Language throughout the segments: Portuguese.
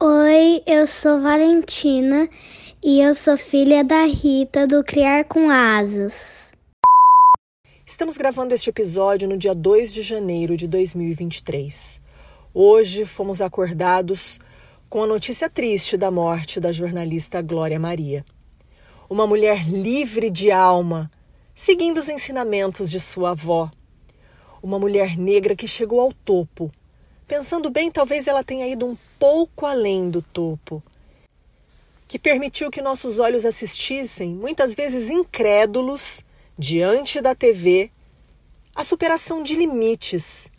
Oi, eu sou Valentina e eu sou filha da Rita do Criar com Asas. Estamos gravando este episódio no dia 2 de janeiro de 2023. Hoje fomos acordados com a notícia triste da morte da jornalista Glória Maria. Uma mulher livre de alma, seguindo os ensinamentos de sua avó. Uma mulher negra que chegou ao topo Pensando bem, talvez ela tenha ido um pouco além do topo, que permitiu que nossos olhos assistissem, muitas vezes incrédulos, diante da TV, a superação de limites,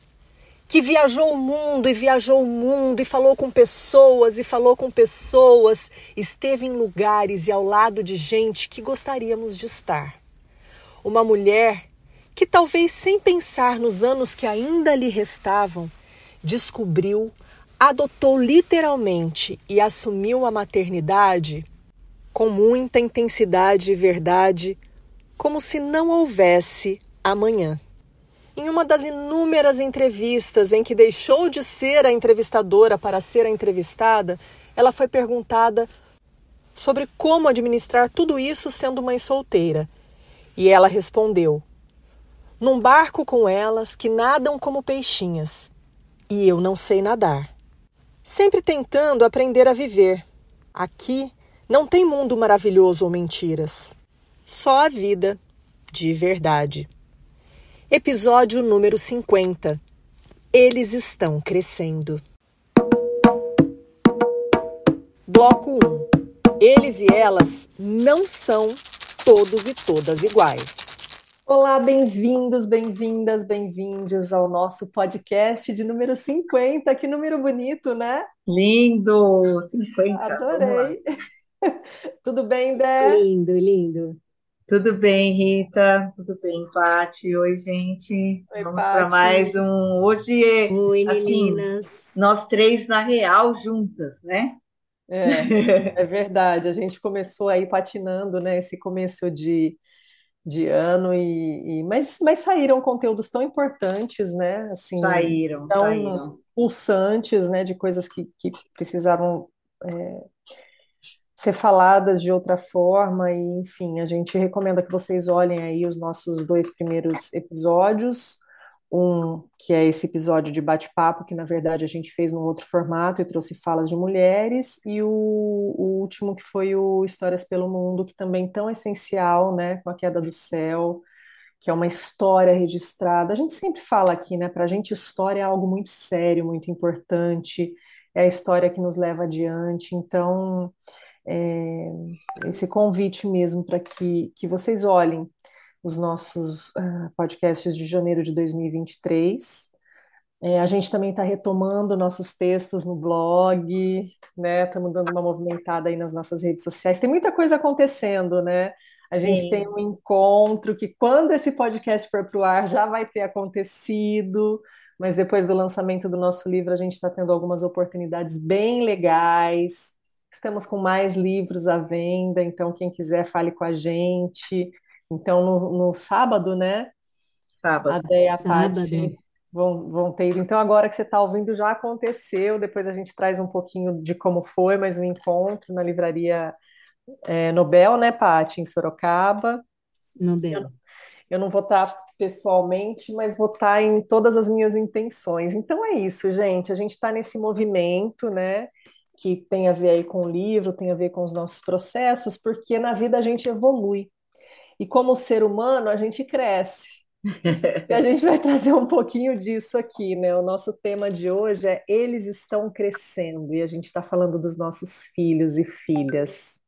que viajou o mundo e viajou o mundo e falou com pessoas e falou com pessoas, esteve em lugares e ao lado de gente que gostaríamos de estar. Uma mulher que talvez sem pensar nos anos que ainda lhe restavam, descobriu, adotou literalmente e assumiu a maternidade com muita intensidade e verdade, como se não houvesse amanhã. Em uma das inúmeras entrevistas em que deixou de ser a entrevistadora para ser a entrevistada, ela foi perguntada sobre como administrar tudo isso sendo mãe solteira. E ela respondeu: Num barco com elas que nadam como peixinhas, e eu não sei nadar. Sempre tentando aprender a viver. Aqui não tem mundo maravilhoso ou mentiras. Só a vida de verdade. Episódio número 50. Eles estão crescendo. Bloco 1. Eles e elas não são todos e todas iguais. Olá, bem-vindos, bem-vindas, bem-vindos ao nosso podcast de número 50. Que número bonito, né? Lindo! 50. Adorei. Tudo bem, Bé? Lindo, lindo. Tudo bem, Rita? Tudo bem, Pati? Oi, gente. Oi, Vamos para mais um. Hoje é. Oi, assim, meninas. Nós três na real juntas, né? É, é verdade. A gente começou aí patinando, né? Esse começo de de ano e, e, mas, mas saíram conteúdos tão importantes, né? Assim, saíram, tão saíram. pulsantes, né? De coisas que, que precisavam é, ser faladas de outra forma e, enfim, a gente recomenda que vocês olhem aí os nossos dois primeiros episódios um que é esse episódio de bate-papo, que na verdade a gente fez num outro formato e trouxe falas de mulheres, e o, o, último que foi o Histórias pelo Mundo, que também tão essencial, né, com a queda do céu, que é uma história registrada. A gente sempre fala aqui, né, para a gente história é algo muito sério, muito importante, é a história que nos leva adiante, então é, esse convite mesmo para que, que vocês olhem os nossos uh, podcasts de janeiro de 2023. É, a gente também está retomando nossos textos no blog, né? Estamos dando uma movimentada aí nas nossas redes sociais. Tem muita coisa acontecendo, né? A gente Sim. tem um encontro que, quando esse podcast for para o ar, já vai ter acontecido, mas depois do lançamento do nosso livro, a gente está tendo algumas oportunidades bem legais. Estamos com mais livros à venda, então quem quiser fale com a gente. Então, no, no sábado, né? Sábado. A Déia e a Paty vão, vão ter ido. Então, agora que você está ouvindo, já aconteceu. Depois a gente traz um pouquinho de como foi, mas o um encontro na livraria é, Nobel, né, Paty, em Sorocaba. Nobel. Eu, eu não vou estar pessoalmente, mas vou estar em todas as minhas intenções. Então é isso, gente. A gente está nesse movimento, né? Que tem a ver aí com o livro, tem a ver com os nossos processos, porque na vida a gente evolui. E como ser humano, a gente cresce. e a gente vai trazer um pouquinho disso aqui, né? O nosso tema de hoje é Eles estão crescendo, e a gente está falando dos nossos filhos e filhas.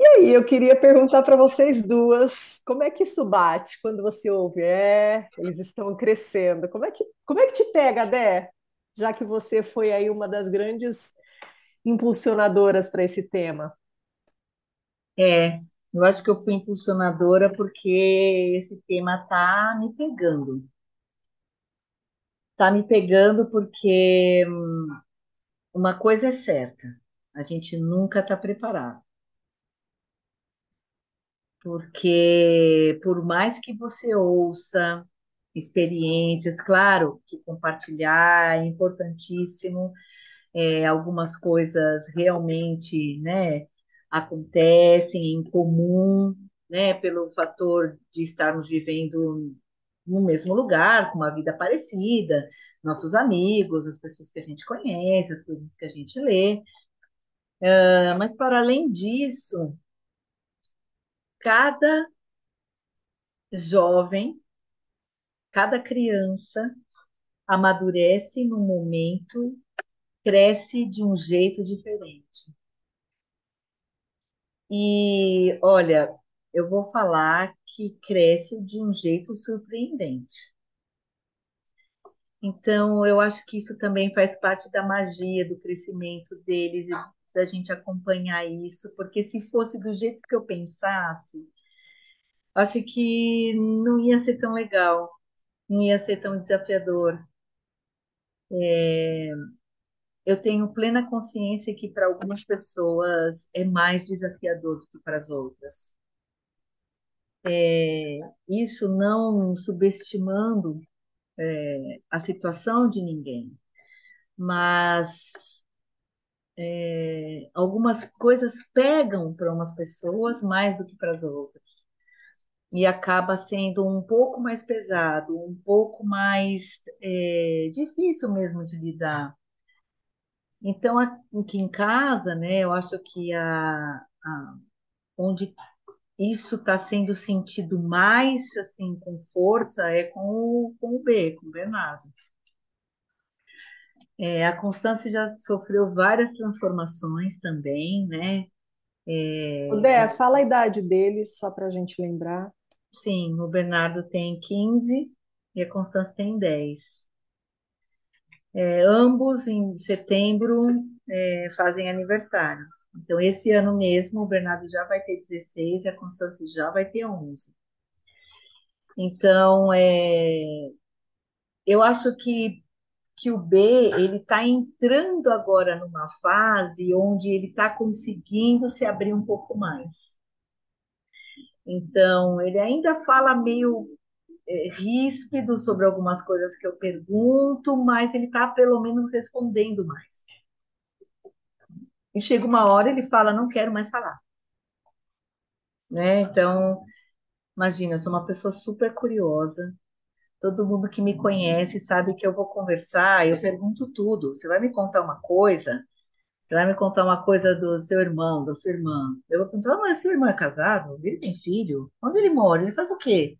E aí, eu queria perguntar para vocês duas, como é que isso bate quando você ouve, é, eles estão crescendo? Como é que, como é que te pega, Dé? Já que você foi aí uma das grandes impulsionadoras para esse tema. É, eu acho que eu fui impulsionadora porque esse tema tá me pegando. Tá me pegando porque hum, uma coisa é certa, a gente nunca está preparado. Porque por mais que você ouça experiências, claro que compartilhar é importantíssimo, é, algumas coisas realmente, né, acontecem em comum, né, pelo fator de estarmos vivendo no mesmo lugar, com uma vida parecida, nossos amigos, as pessoas que a gente conhece, as coisas que a gente lê. Uh, mas, para além disso, cada jovem, cada criança amadurece num momento, cresce de um jeito diferente. E olha, eu vou falar que cresce de um jeito surpreendente. Então, eu acho que isso também faz parte da magia do crescimento deles e da gente acompanhar isso, porque se fosse do jeito que eu pensasse, acho que não ia ser tão legal, não ia ser tão desafiador. É, eu tenho plena consciência que para algumas pessoas é mais desafiador do que para as outras. É, isso não subestimando é, a situação de ninguém, mas é, algumas coisas pegam para umas pessoas mais do que para as outras. E acaba sendo um pouco mais pesado, um pouco mais é, difícil mesmo de lidar. Então, aqui em casa, né, eu acho que a, a onde isso está sendo sentido mais assim com força é com o, com o B, com o Bernardo. É, a Constância já sofreu várias transformações também, né? É, o Dé, fala a idade deles, só para a gente lembrar. Sim, o Bernardo tem 15 e a Constância tem 10. É, ambos em setembro é, fazem aniversário. Então, esse ano mesmo, o Bernardo já vai ter 16 e a Constância já vai ter 11. Então, é, eu acho que, que o B ele está entrando agora numa fase onde ele está conseguindo se abrir um pouco mais. Então, ele ainda fala meio é, ríspido sobre algumas coisas que eu pergunto, mas ele está pelo menos respondendo mais. E chega uma hora ele fala, não quero mais falar. Né? Então, imagina, eu sou uma pessoa super curiosa. Todo mundo que me conhece sabe que eu vou conversar, eu pergunto tudo. Você vai me contar uma coisa? Você vai me contar uma coisa do seu irmão, da sua irmã. Eu vou perguntar, mas seu irmão é casado? Ele tem filho? Onde ele mora? Ele faz o quê?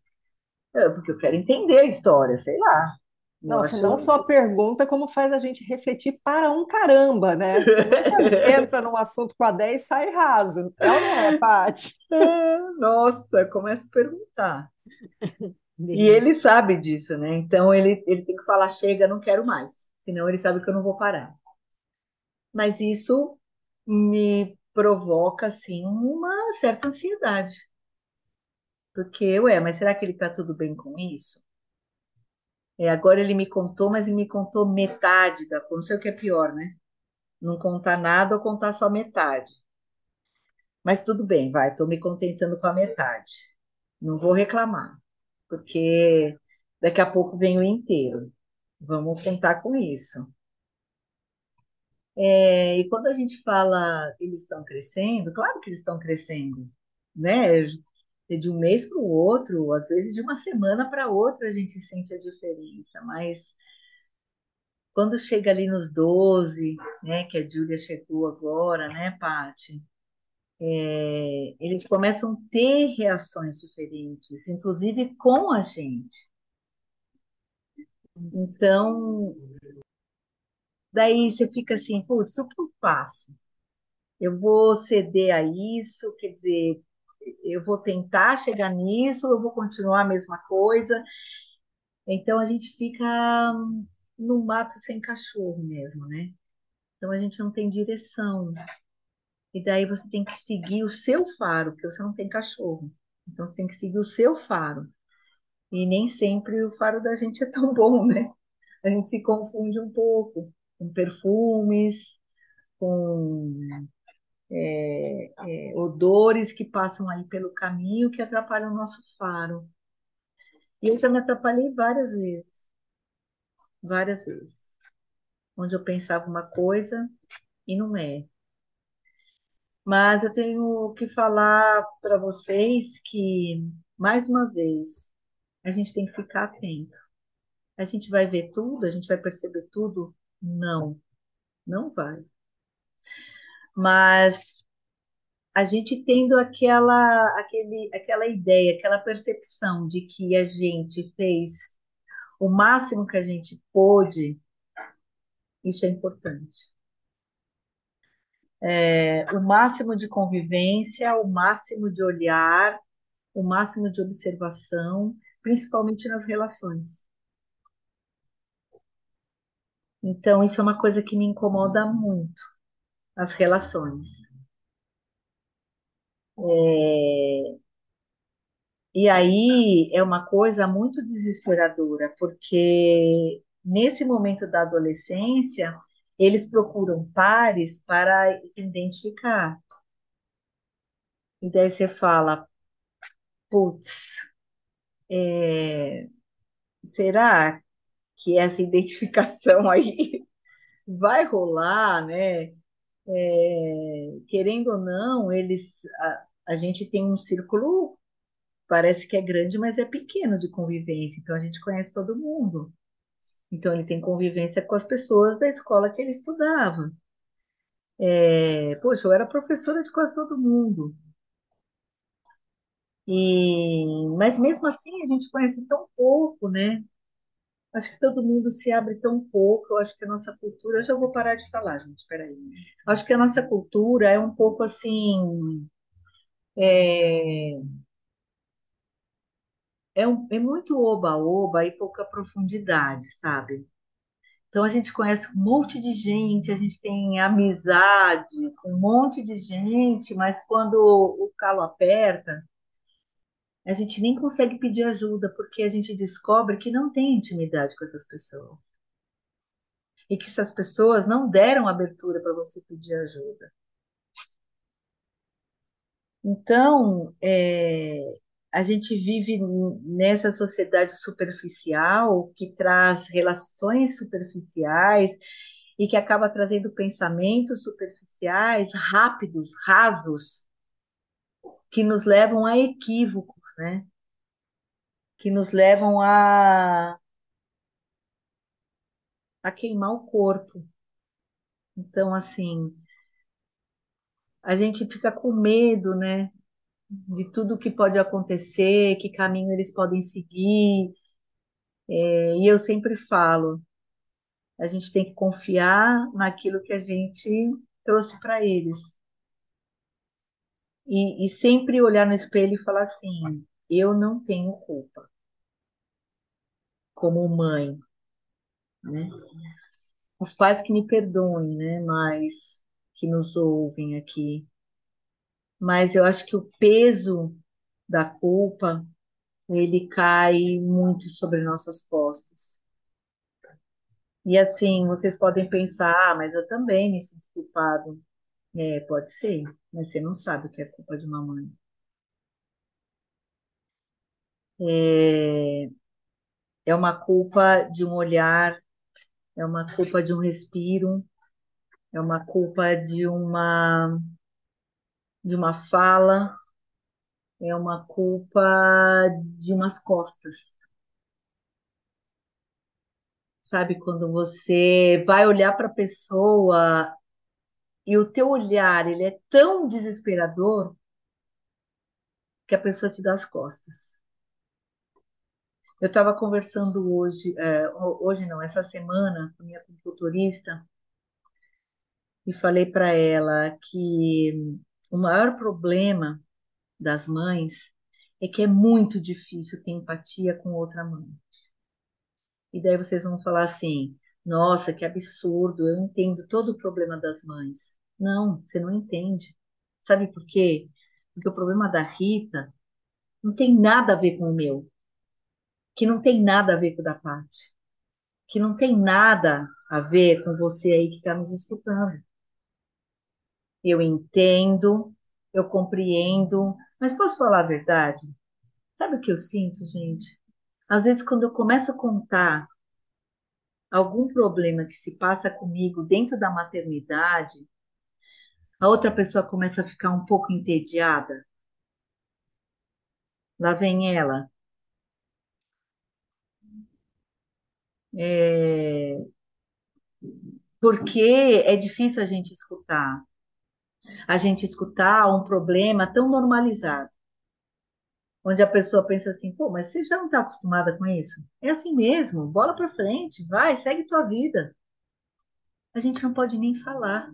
Eu, porque eu quero entender a história, sei lá. Nossa, acho... não só pergunta, como faz a gente refletir para um caramba, né? Você entra num assunto com a 10 e sai raso. É ou não é, Paty? É, nossa, começa a perguntar. E ele sabe disso, né? Então ele, ele tem que falar, chega, não quero mais. Senão ele sabe que eu não vou parar. Mas isso me provoca, assim, uma certa ansiedade. Porque, ué, mas será que ele está tudo bem com isso? É, agora ele me contou, mas ele me contou metade da coisa. Não sei o que é pior, né? Não contar nada ou contar só metade. Mas tudo bem, vai, estou me contentando com a metade. Não vou reclamar, porque daqui a pouco vem o inteiro. Vamos contar com isso. É, e quando a gente fala que eles estão crescendo, claro que eles estão crescendo, né? De um mês para o outro, às vezes de uma semana para outra a gente sente a diferença, mas quando chega ali nos 12, né, que a Júlia chegou agora, né, Paty, é, eles começam a ter reações diferentes, inclusive com a gente. Então, daí você fica assim, putz, o que eu faço? Eu vou ceder a isso, quer dizer, eu vou tentar chegar nisso, eu vou continuar a mesma coisa. Então a gente fica no mato sem cachorro mesmo, né? Então a gente não tem direção. E daí você tem que seguir o seu faro, porque você não tem cachorro. Então você tem que seguir o seu faro. E nem sempre o faro da gente é tão bom, né? A gente se confunde um pouco com perfumes, com é, é, odores que passam aí pelo caminho que atrapalham o nosso faro. E eu já me atrapalhei várias vezes, várias vezes, onde eu pensava uma coisa e não é. Mas eu tenho que falar para vocês que, mais uma vez, a gente tem que ficar atento. A gente vai ver tudo, a gente vai perceber tudo? Não, não vai. Mas a gente tendo aquela, aquele, aquela ideia, aquela percepção de que a gente fez o máximo que a gente pôde, isso é importante. É, o máximo de convivência, o máximo de olhar, o máximo de observação, principalmente nas relações. Então, isso é uma coisa que me incomoda muito, as relações. É... E aí é uma coisa muito desesperadora, porque nesse momento da adolescência, eles procuram pares para se identificar. E daí você fala, putz, é... será que essa identificação aí vai rolar, né? É, querendo ou não, eles, a, a gente tem um círculo, parece que é grande, mas é pequeno de convivência, então a gente conhece todo mundo. Então ele tem convivência com as pessoas da escola que ele estudava. É, poxa, eu era professora de quase todo mundo. E, mas mesmo assim a gente conhece tão pouco, né? Acho que todo mundo se abre tão pouco. Eu acho que a nossa cultura. Eu já vou parar de falar, gente, peraí. Acho que a nossa cultura é um pouco assim. É, é, um, é muito oba-oba e pouca profundidade, sabe? Então a gente conhece um monte de gente, a gente tem amizade com um monte de gente, mas quando o calo aperta, a gente nem consegue pedir ajuda, porque a gente descobre que não tem intimidade com essas pessoas. E que essas pessoas não deram abertura para você pedir ajuda. Então, é, a gente vive nessa sociedade superficial que traz relações superficiais e que acaba trazendo pensamentos superficiais, rápidos, rasos, que nos levam a equívocos, né? Que nos levam a a queimar o corpo. Então, assim, a gente fica com medo, né? De tudo que pode acontecer, que caminho eles podem seguir. É, e eu sempre falo, a gente tem que confiar naquilo que a gente trouxe para eles. E, e sempre olhar no espelho e falar assim: eu não tenho culpa como mãe, né? Os pais que me perdoem, né? Mas que nos ouvem aqui. Mas eu acho que o peso da culpa ele cai muito sobre nossas costas. E assim, vocês podem pensar, ah, mas eu também me sinto culpado. É, pode ser, mas você não sabe que é culpa de uma mãe. É, é uma culpa de um olhar, é uma culpa de um respiro, é uma culpa de uma de uma fala, é uma culpa de umas costas. Sabe, quando você vai olhar para a pessoa e o teu olhar ele é tão desesperador que a pessoa te dá as costas. Eu estava conversando hoje, é, hoje não, essa semana, com minha consultorista, e falei para ela que o maior problema das mães é que é muito difícil ter empatia com outra mãe. E daí vocês vão falar assim: Nossa, que absurdo, eu entendo todo o problema das mães. Não, você não entende. Sabe por quê? Porque o problema da Rita não tem nada a ver com o meu, que não tem nada a ver com o da Paty, que não tem nada a ver com você aí que está nos escutando. Eu entendo, eu compreendo, mas posso falar a verdade? Sabe o que eu sinto, gente? Às vezes, quando eu começo a contar algum problema que se passa comigo dentro da maternidade, a outra pessoa começa a ficar um pouco entediada. Lá vem ela. É... Porque é difícil a gente escutar. A gente escutar um problema tão normalizado. Onde a pessoa pensa assim, pô, mas você já não está acostumada com isso? É assim mesmo, bola para frente, vai, segue tua vida. A gente não pode nem falar,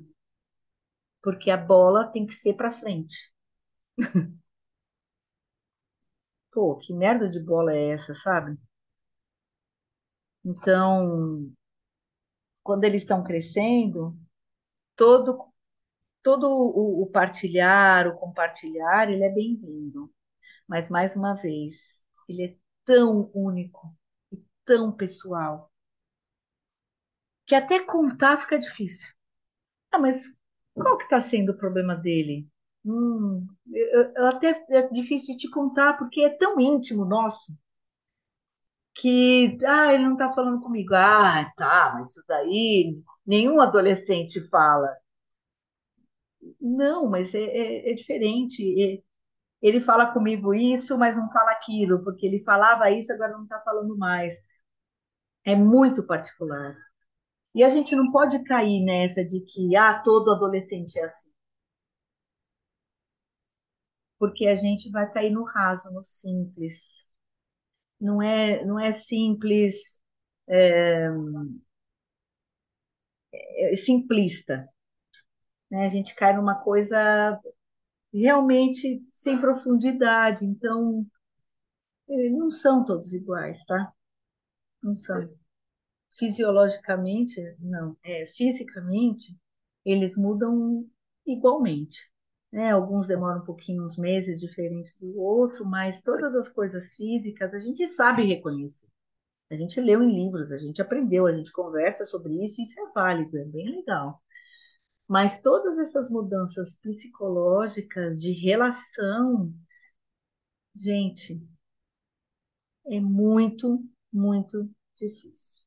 porque a bola tem que ser para frente. Pô, que merda de bola é essa, sabe? Então, quando eles estão crescendo, todo todo o, o partilhar, o compartilhar, ele é bem-vindo. Mas mais uma vez, ele é tão único e tão pessoal que até contar fica difícil. Ah, mas qual que está sendo o problema dele? Hum, eu, eu até é difícil de te contar porque é tão íntimo nosso que ah, ele não está falando comigo. Ah, tá, mas isso daí nenhum adolescente fala. Não, mas é, é, é diferente. É, ele fala comigo isso, mas não fala aquilo, porque ele falava isso, agora não está falando mais. É muito particular. E a gente não pode cair nessa de que ah, todo adolescente é assim. Porque a gente vai cair no raso, no simples. Não é, não é simples, é, é simplista. Né? A gente cai numa coisa realmente sem profundidade. Então, eh, não são todos iguais, tá? Não são. Fisiologicamente, não. É, fisicamente, eles mudam igualmente. Né? Alguns demoram um pouquinho, uns meses diferentes do outro, mas todas as coisas físicas a gente sabe reconhecer. A gente leu em livros, a gente aprendeu, a gente conversa sobre isso, isso é válido, é bem legal. Mas todas essas mudanças psicológicas de relação, gente, é muito, muito difícil.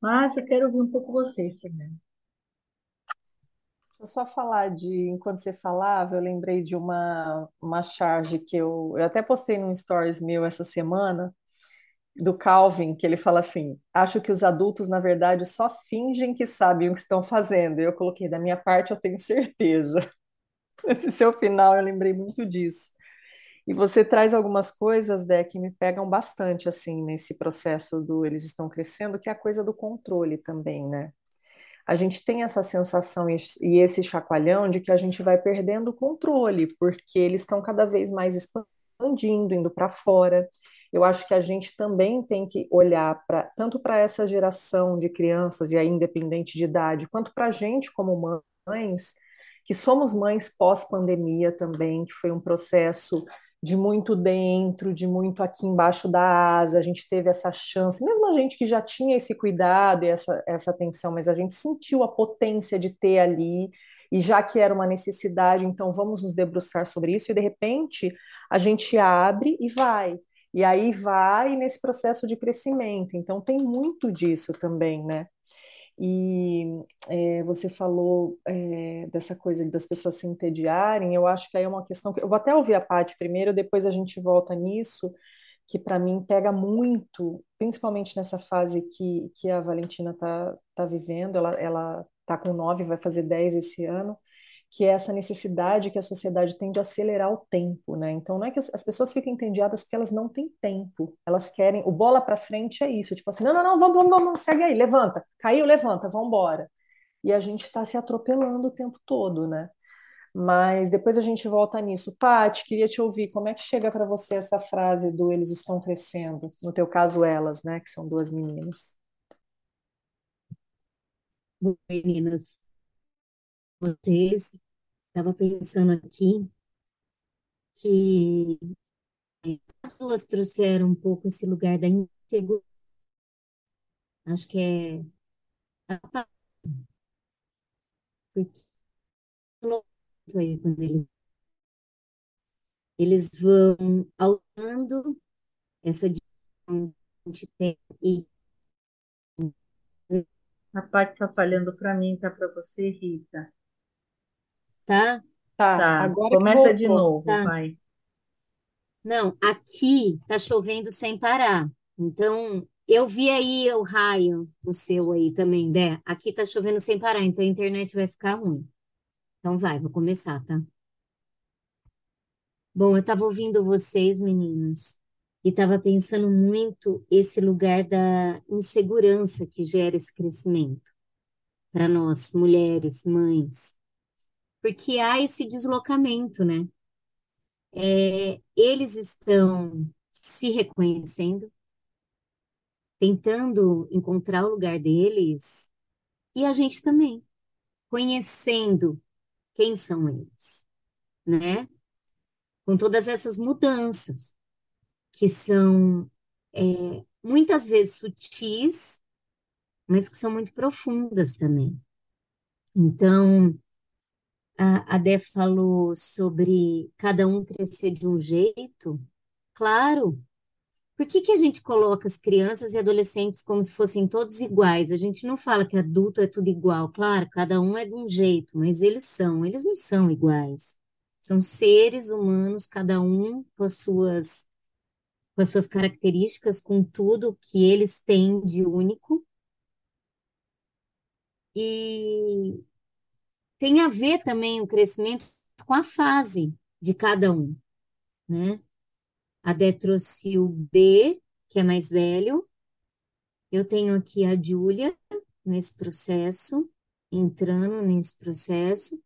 Mas eu quero ouvir um pouco vocês também. Eu só falar de, enquanto você falava, eu lembrei de uma, uma charge que eu, eu até postei num stories meu essa semana, do Calvin, que ele fala assim: acho que os adultos, na verdade, só fingem que sabem o que estão fazendo. Eu coloquei, da minha parte, eu tenho certeza. Esse seu final, eu lembrei muito disso. E você traz algumas coisas, Dé, que me pegam bastante, assim, nesse processo do eles estão crescendo, que é a coisa do controle também, né? A gente tem essa sensação e esse chacoalhão de que a gente vai perdendo o controle, porque eles estão cada vez mais expandindo, indo para fora eu acho que a gente também tem que olhar para tanto para essa geração de crianças, e aí independente de idade, quanto para a gente como mães, que somos mães pós-pandemia também, que foi um processo de muito dentro, de muito aqui embaixo da asa, a gente teve essa chance, mesmo a gente que já tinha esse cuidado e essa, essa atenção, mas a gente sentiu a potência de ter ali, e já que era uma necessidade, então vamos nos debruçar sobre isso, e de repente a gente abre e vai. E aí vai nesse processo de crescimento. Então tem muito disso também, né? E é, você falou é, dessa coisa das pessoas se entediarem, eu acho que aí é uma questão que eu vou até ouvir a parte primeiro, depois a gente volta nisso, que para mim pega muito, principalmente nessa fase que, que a Valentina está tá vivendo, ela, ela tá com nove, vai fazer dez esse ano, que é essa necessidade que a sociedade tem de acelerar o tempo, né? Então não é que as, as pessoas fiquem entediadas porque elas não têm tempo, elas querem, o bola para frente é isso, tipo assim, não, não, não, vamos, vamos, vamos, segue aí, levanta, caiu, levanta, vamos embora. E a gente está se atropelando o tempo todo, né? Mas depois a gente volta nisso. Paty, queria te ouvir, como é que chega para você essa frase do eles estão crescendo? No teu caso, elas, né, que são duas meninas. meninas, vocês, estava pensando aqui que as duas trouxeram um pouco esse lugar da insegurança. Acho que é porque aí quando eles, eles vão alterando essa que a tem e A parte está falhando para mim, tá para você, Rita. Tá? Tá, Tá, agora começa de novo, Tá. vai. Não, aqui tá chovendo sem parar. Então, eu vi aí o raio, o seu aí também, Dé. Aqui tá chovendo sem parar, então a internet vai ficar ruim. Então vai, vou começar, tá? Bom, eu estava ouvindo vocês, meninas, e estava pensando muito esse lugar da insegurança que gera esse crescimento para nós, mulheres, mães. Porque há esse deslocamento, né? É, eles estão se reconhecendo, tentando encontrar o lugar deles, e a gente também, conhecendo quem são eles, né? Com todas essas mudanças, que são é, muitas vezes sutis, mas que são muito profundas também. Então, a, a Dé falou sobre cada um crescer de um jeito. Claro. Por que que a gente coloca as crianças e adolescentes como se fossem todos iguais? A gente não fala que adulto é tudo igual. Claro, cada um é de um jeito, mas eles são, eles não são iguais. São seres humanos, cada um com as suas, com as suas características, com tudo que eles têm de único. E tem a ver também o crescimento com a fase de cada um, né? A o B, que é mais velho. Eu tenho aqui a Júlia nesse processo, entrando nesse processo.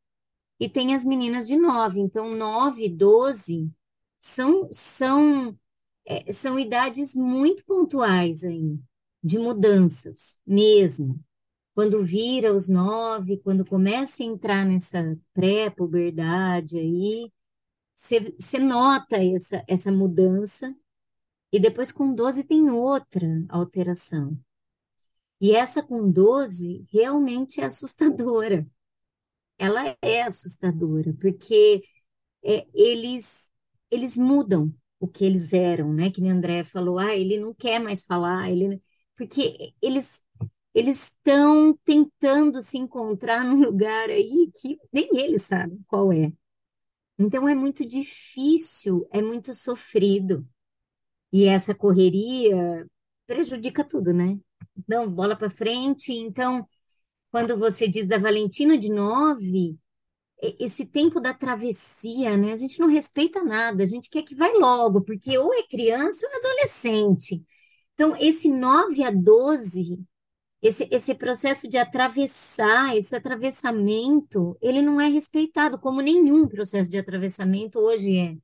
E tem as meninas de 9. Então, 9, 12 são, são, é, são idades muito pontuais aí, de mudanças mesmo. Quando vira os 9, quando começa a entrar nessa pré-puberdade aí, você nota essa, essa mudança, e depois com 12 tem outra alteração. E essa com 12 realmente é assustadora. Ela é assustadora, porque é, eles, eles mudam o que eles eram, né? Que nem André falou, ah, ele não quer mais falar, ele... porque eles eles estão tentando se encontrar num lugar aí que nem eles sabem qual é. Então é muito difícil, é muito sofrido. E essa correria prejudica tudo, né? Não, bola para frente. Então, quando você diz da Valentina de nove, esse tempo da travessia, né? A gente não respeita nada, a gente quer que vai logo, porque ou é criança ou é adolescente. Então, esse 9 a 12, esse, esse processo de atravessar, esse atravessamento, ele não é respeitado, como nenhum processo de atravessamento hoje é.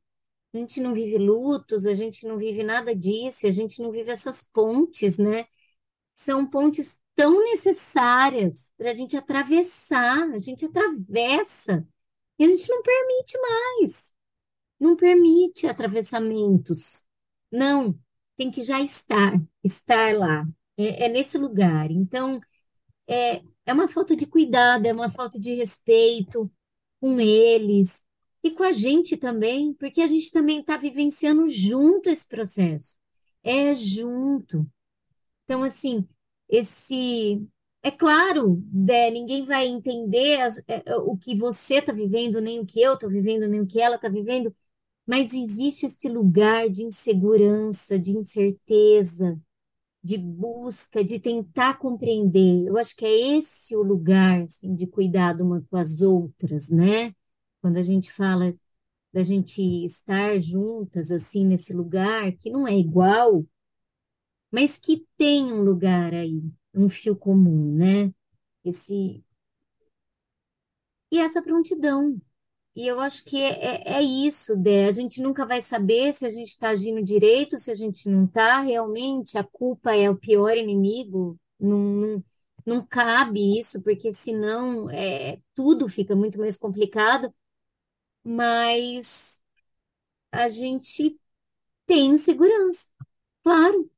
A gente não vive lutos, a gente não vive nada disso, a gente não vive essas pontes, né? São pontes tão necessárias para a gente atravessar, a gente atravessa e a gente não permite mais, não permite atravessamentos. Não, tem que já estar, estar lá, é, é nesse lugar. Então, é, é uma falta de cuidado, é uma falta de respeito com eles e com a gente também, porque a gente também está vivenciando junto esse processo. É junto. Então, assim, esse. É claro, Dé, ninguém vai entender as- é, é, o que você está vivendo, nem o que eu estou vivendo, nem o que ela está vivendo, mas existe esse lugar de insegurança, de incerteza, de busca, de tentar compreender. Eu acho que é esse o lugar, assim, de cuidado uma com as outras, né? Quando a gente fala da gente estar juntas, assim, nesse lugar que não é igual, mas que tem um lugar aí, um fio comum, né? Esse e essa prontidão. E eu acho que é, é, é isso, Dé. A gente nunca vai saber se a gente está agindo direito, se a gente não está. Realmente, a culpa é o pior inimigo. Não, não, não cabe isso, porque senão é, tudo fica muito mais complicado, mas a gente tem segurança, claro.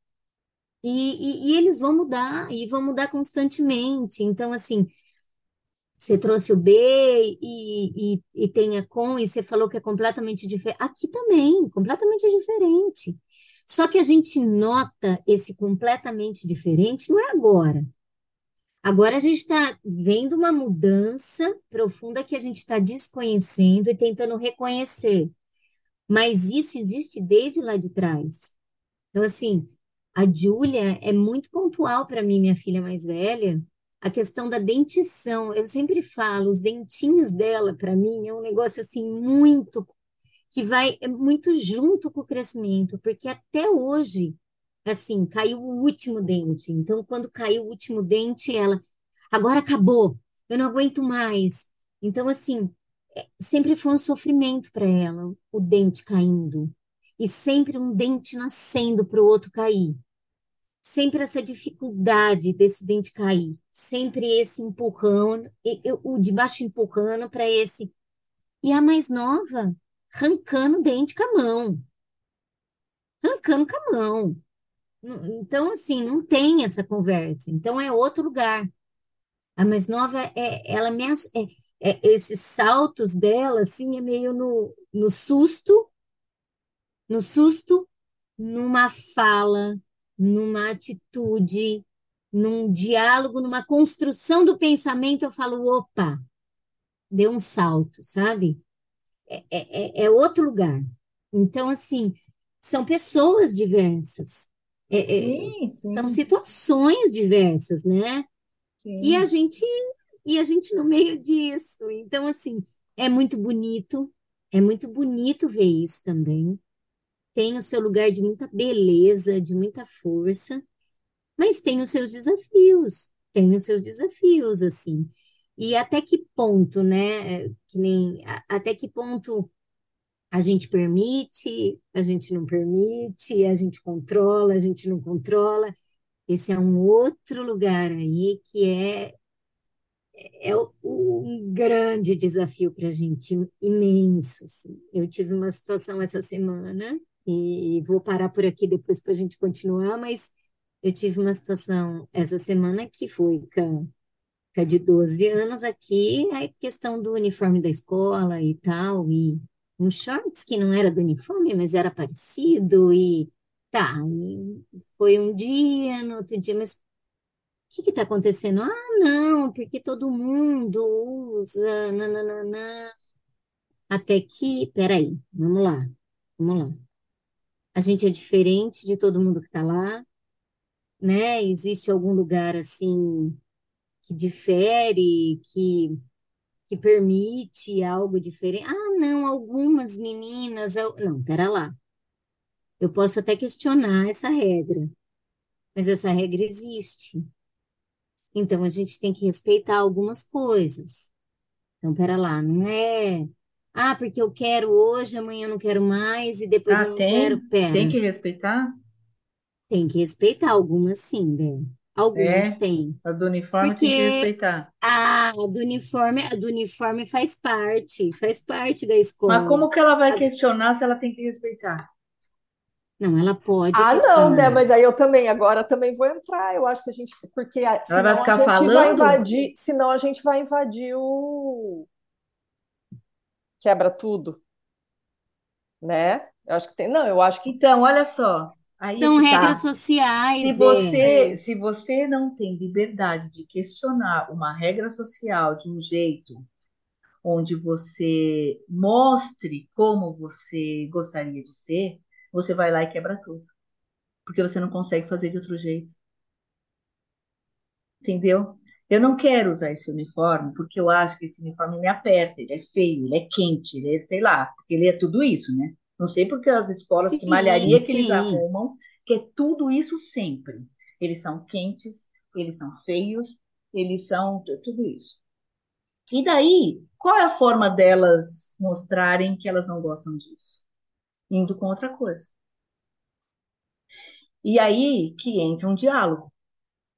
E, e, e eles vão mudar, e vão mudar constantemente. Então, assim, você trouxe o B e, e, e tem a com, e você falou que é completamente diferente. Aqui também, completamente diferente. Só que a gente nota esse completamente diferente não é agora. Agora a gente está vendo uma mudança profunda que a gente está desconhecendo e tentando reconhecer. Mas isso existe desde lá de trás. Então, assim, a Júlia é muito pontual para mim, minha filha mais velha, a questão da dentição. Eu sempre falo, os dentinhos dela, para mim, é um negócio assim muito que vai é muito junto com o crescimento, porque até hoje, assim, caiu o último dente. Então, quando caiu o último dente, ela, agora acabou, eu não aguento mais. Então, assim, é, sempre foi um sofrimento para ela, o dente caindo. E sempre um dente nascendo para o outro cair. Sempre essa dificuldade desse dente cair. Sempre esse empurrão, o de baixo empurrando para esse. E a mais nova, arrancando o dente com a mão. Arrancando com a mão. Então, assim, não tem essa conversa. Então, é outro lugar. A mais nova, é, ela me, é, é, esses saltos dela, assim, é meio no, no susto, no susto, numa fala, numa atitude, num diálogo, numa construção do pensamento, eu falo, opa, deu um salto, sabe? É, é, é, é outro lugar. Então, assim, são pessoas diversas, é, é, Sim, sim. são situações diversas, né? E a Sim. gente e a gente no meio disso. Então, assim, é muito bonito, é muito bonito ver isso também. Tem o seu lugar de muita beleza, de muita força, mas tem os seus desafios, tem os seus desafios, assim. E até que ponto, né? Que nem, até que ponto a gente permite, a gente não permite, a gente controla, a gente não controla. Esse é um outro lugar aí que é, é o- um grande desafio para a gente, imenso, assim. Eu tive uma situação essa semana, e vou parar por aqui depois para a gente continuar, mas eu tive uma situação essa semana que foi com a de 12 anos aqui, a questão do uniforme da escola e tal, e um shorts que não era do uniforme, mas era parecido, e tá, e foi um dia, no outro dia, mas o que que tá acontecendo? Ah, não, porque todo mundo usa, nananana. Até que, peraí, vamos lá, vamos lá. A gente é diferente de todo mundo que tá lá, né? Existe algum lugar assim que difere, que que permite algo diferente. Ah, não, algumas meninas. Não, pera lá. Eu posso até questionar essa regra, mas essa regra existe. Então a gente tem que respeitar algumas coisas. Então, pera lá, não é. Ah, porque eu quero hoje, amanhã eu não quero mais, e depois Ah, eu não quero. tem? Pera, Tem que respeitar? tem que respeitar algumas sim, né? Algumas É, tem. a do uniforme tem que Porque respeitar. a do uniforme, a do uniforme faz parte, faz parte da Mas escola. como que ela vai A- questionar se ela tem que respeitar? Não, ela pode Ah, não, questionar. né? Mas aí eu também, agora também vou entrar. Eu acho que a gente, porque a- Ela vai senão a ficar gente vai falando? invadir, senão a gente vai invadir o quebra tudo, né? Eu acho que tem, não, eu acho que Então, olha só, aí São que regras tá. sociais, Se você, se você não tem liberdade de questionar uma regra social de um jeito onde você mostre como você gostaria de ser, você vai lá e quebra tudo, porque você não consegue fazer de outro jeito, entendeu? Eu não quero usar esse uniforme porque eu acho que esse uniforme me aperta, ele é feio, ele é quente, ele é, sei lá, porque ele é tudo isso, né? Não sei porque as escolas, que Sim, malharia que eles sim. arrumam, que é tudo isso sempre. Eles são quentes, eles são feios, eles são tudo isso. E daí, qual é a forma delas mostrarem que elas não gostam disso? Indo com outra coisa. E aí que entra um diálogo.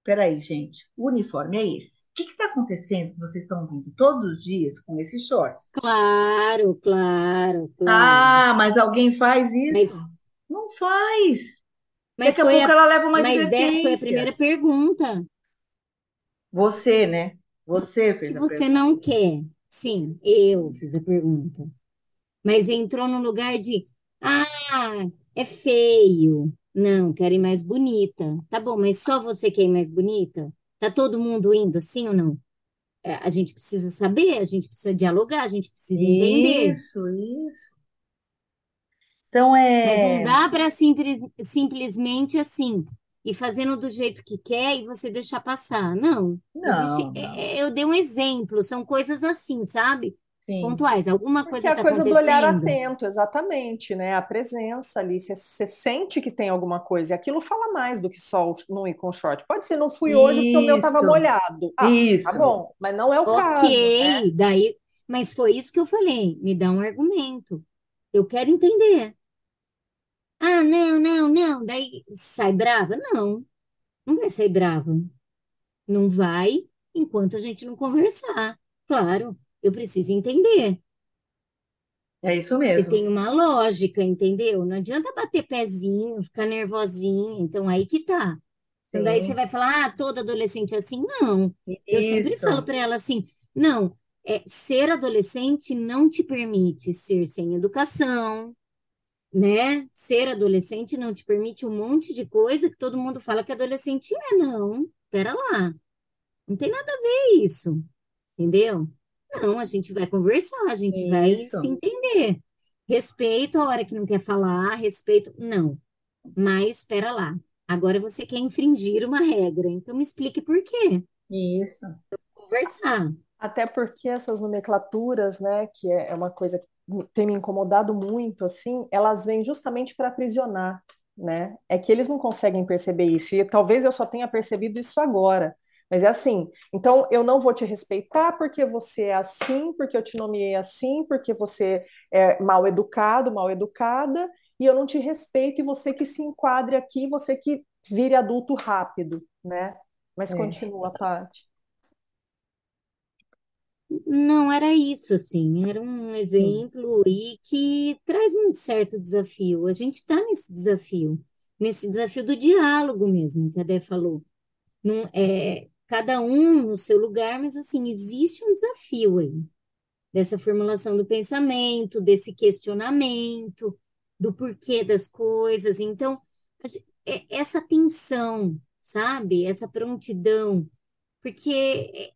Peraí, gente, o uniforme é esse. O que está acontecendo que vocês estão vindo todos os dias com esses shorts? Claro, claro, claro. Ah, mas alguém faz isso? Mas, Não faz. mas Daqui a pouco a, ela leva uma mas de- foi a primeira pergunta Você, né? Você fez que a você pergunta. não quer. Sim, eu fiz a pergunta. Mas entrou no lugar de, ah, é feio. Não, quero ir mais bonita. Tá bom, mas só você quer ir mais bonita? Tá todo mundo indo, sim ou não? É, a gente precisa saber, a gente precisa dialogar, a gente precisa entender. Isso, isso. Então Mas é. não dá para simples, simplesmente assim, ir fazendo do jeito que quer e você deixar passar. Não. Existe, Não, é- não. é- eu dei um exemplo, são coisas assim, sabe? Sim. Pontuais. Alguma Porque coisa é a está coisa do olhar acontecendo. atento, exatamente, né? A presença ali, você, você sente que tem alguma coisa, e aquilo fala mais do que só não ir com short. Pode ser, não fui hoje porque o meu estava Isso, molhado. Ah, tá isso. bom, mas não é o caso, né? Ok, daí, mas foi isso que eu falei. Me dá um argumento. Eu quero entender. Ah, não, não, não. Daí sai brava? Não, não vai sair brava. Não vai enquanto a gente não conversar. Claro, eu preciso entender. É isso Você mesmo. tem uma lógica, entendeu? Não adianta bater pezinho, ficar nervosinha. Então aí que tá. Então daí você vai falar, ah, toda adolescente é assim? Não. Eu sempre falo para ela assim, não, é, ser adolescente não te permite ser sem educação, né? Ser adolescente não te permite um monte de coisa que todo mundo fala que adolescente é, não. Pera lá. Não tem nada a ver isso, entendeu? Não, a gente vai conversar, a gente vai Isso. se entender. Respeito a hora que não quer falar, respeito. Não. Mas espera lá. Agora você quer infringir uma regra, então me explique por quê. Isso. Conversar. Até porque essas nomenclaturas, né, que é é uma coisa que tem me incomodado muito, assim, elas vêm justamente para aprisionar, né? É que eles não conseguem perceber isso, e talvez eu só tenha percebido isso agora. Mas é assim, então eu não vou te respeitar porque você é assim, porque eu te nomeei assim, porque você é mal educado, mal educada, e eu não te respeito, e você que se enquadre aqui, você que vire adulto rápido, né? Mas É. continua, Paty. Não era isso, assim, era um exemplo e que traz um certo desafio. A gente está nesse desafio, nesse desafio do diálogo mesmo, que a Dé falou. Não é cada um no seu lugar, mas assim, existe um desafio aí, dessa formulação do pensamento, desse questionamento, do porquê das coisas. Então, é- essa tensão, sabe? Essa prontidão, porque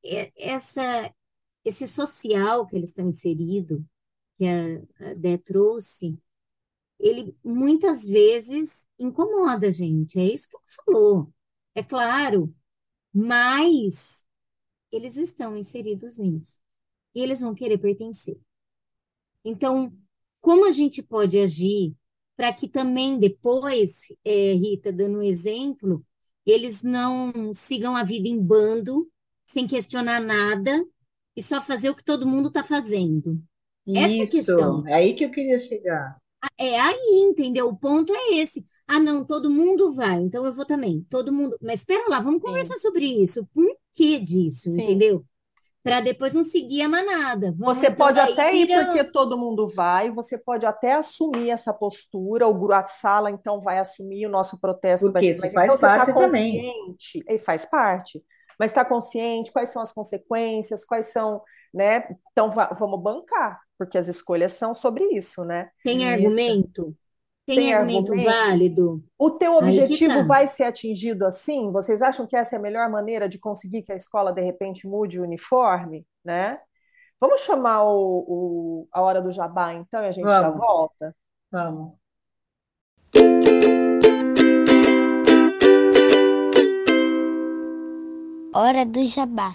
é- é- essa esse social que eles estão inseridos, que a, a Dé trouxe, ele muitas vezes incomoda a gente. É isso que ela falou. É claro, mas eles estão inseridos nisso. E eles vão querer pertencer. Então, como a gente pode agir para que também depois, eh, Rita, dando um exemplo, eles não sigam a vida em bando, sem questionar nada, e só fazer o que todo mundo está fazendo? Essa é a Isso. questão. É aí que eu queria chegar. É aí, entendeu? O ponto é esse. Ah, não, todo mundo vai, então eu vou também. Todo mundo. Mas espera lá, vamos Sim, conversar sobre isso. Por que disso, sim. entendeu? Para depois não seguir a manada. Vamos Você pode até ir porque todo mundo vai, você pode até assumir essa postura, o a sala então vai assumir o nosso protesto, vai Porque isso mas faz então você está parte também. consciente, e faz parte, mas está consciente quais são as consequências, quais são, né? Então va- vamos bancar, porque as escolhas são sobre isso, né? Tem argumento? Tem Tem argumento argumento? válido? O teu Aí que objetivo tá. vai ser atingido assim? Vocês acham que essa é a melhor maneira de conseguir que a escola de repente mude o uniforme, né? Vamos chamar o, o- a hora do jabá então e a gente já Vamos, volta? vamos. Hora do jabá.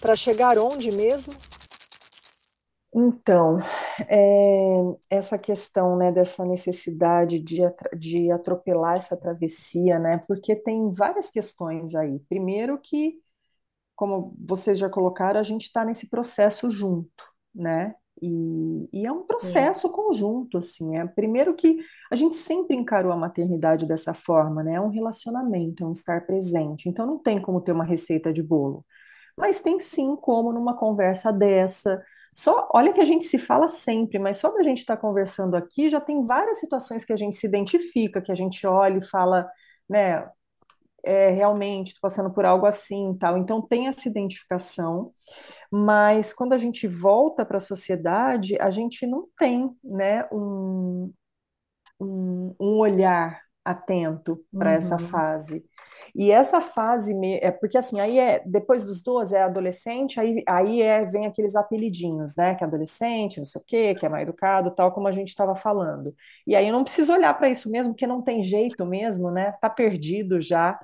para chegar onde mesmo? Então, é, essa questão, né, dessa necessidade de, de atropelar essa travessia, né, porque tem várias questões aí. Primeiro que, como vocês já colocaram, a gente está nesse processo junto, né, e, e é um processo conjunto, assim. É, primeiro que a gente sempre encarou a maternidade dessa forma, né, é um relacionamento, é um estar presente. Então não tem como ter uma receita de bolo. Mas tem sim como numa conversa dessa. Só, olha que a gente se fala sempre, mas só da gente estar tá conversando aqui já tem várias situações que a gente se identifica, que a gente olha e fala, né, é, realmente estou passando por algo assim, tal. Então tem essa identificação, mas quando a gente volta para a sociedade, a gente não tem, né, um, um, um olhar atento para uhum. essa fase. E essa fase é porque assim, aí é depois dos 12 é adolescente, aí, aí é vem aqueles apelidinhos, né? Que é adolescente, não sei o quê, que é mais educado, tal como a gente estava falando. E aí eu não preciso olhar para isso mesmo, porque não tem jeito mesmo, né? Tá perdido já.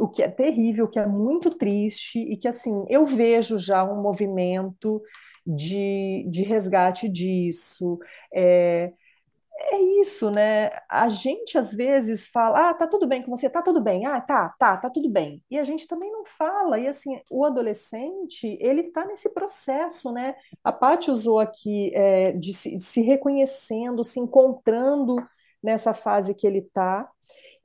O que é terrível, o que é muito triste e que assim, eu vejo já um movimento de, de resgate disso. É, é isso, né? A gente às vezes fala, ah, tá tudo bem com você, tá tudo bem, ah, tá, tá, tá tudo bem. E a gente também não fala, e assim, o adolescente, ele tá nesse processo, né? A Paty usou aqui é, de se, se reconhecendo, se encontrando nessa fase que ele tá.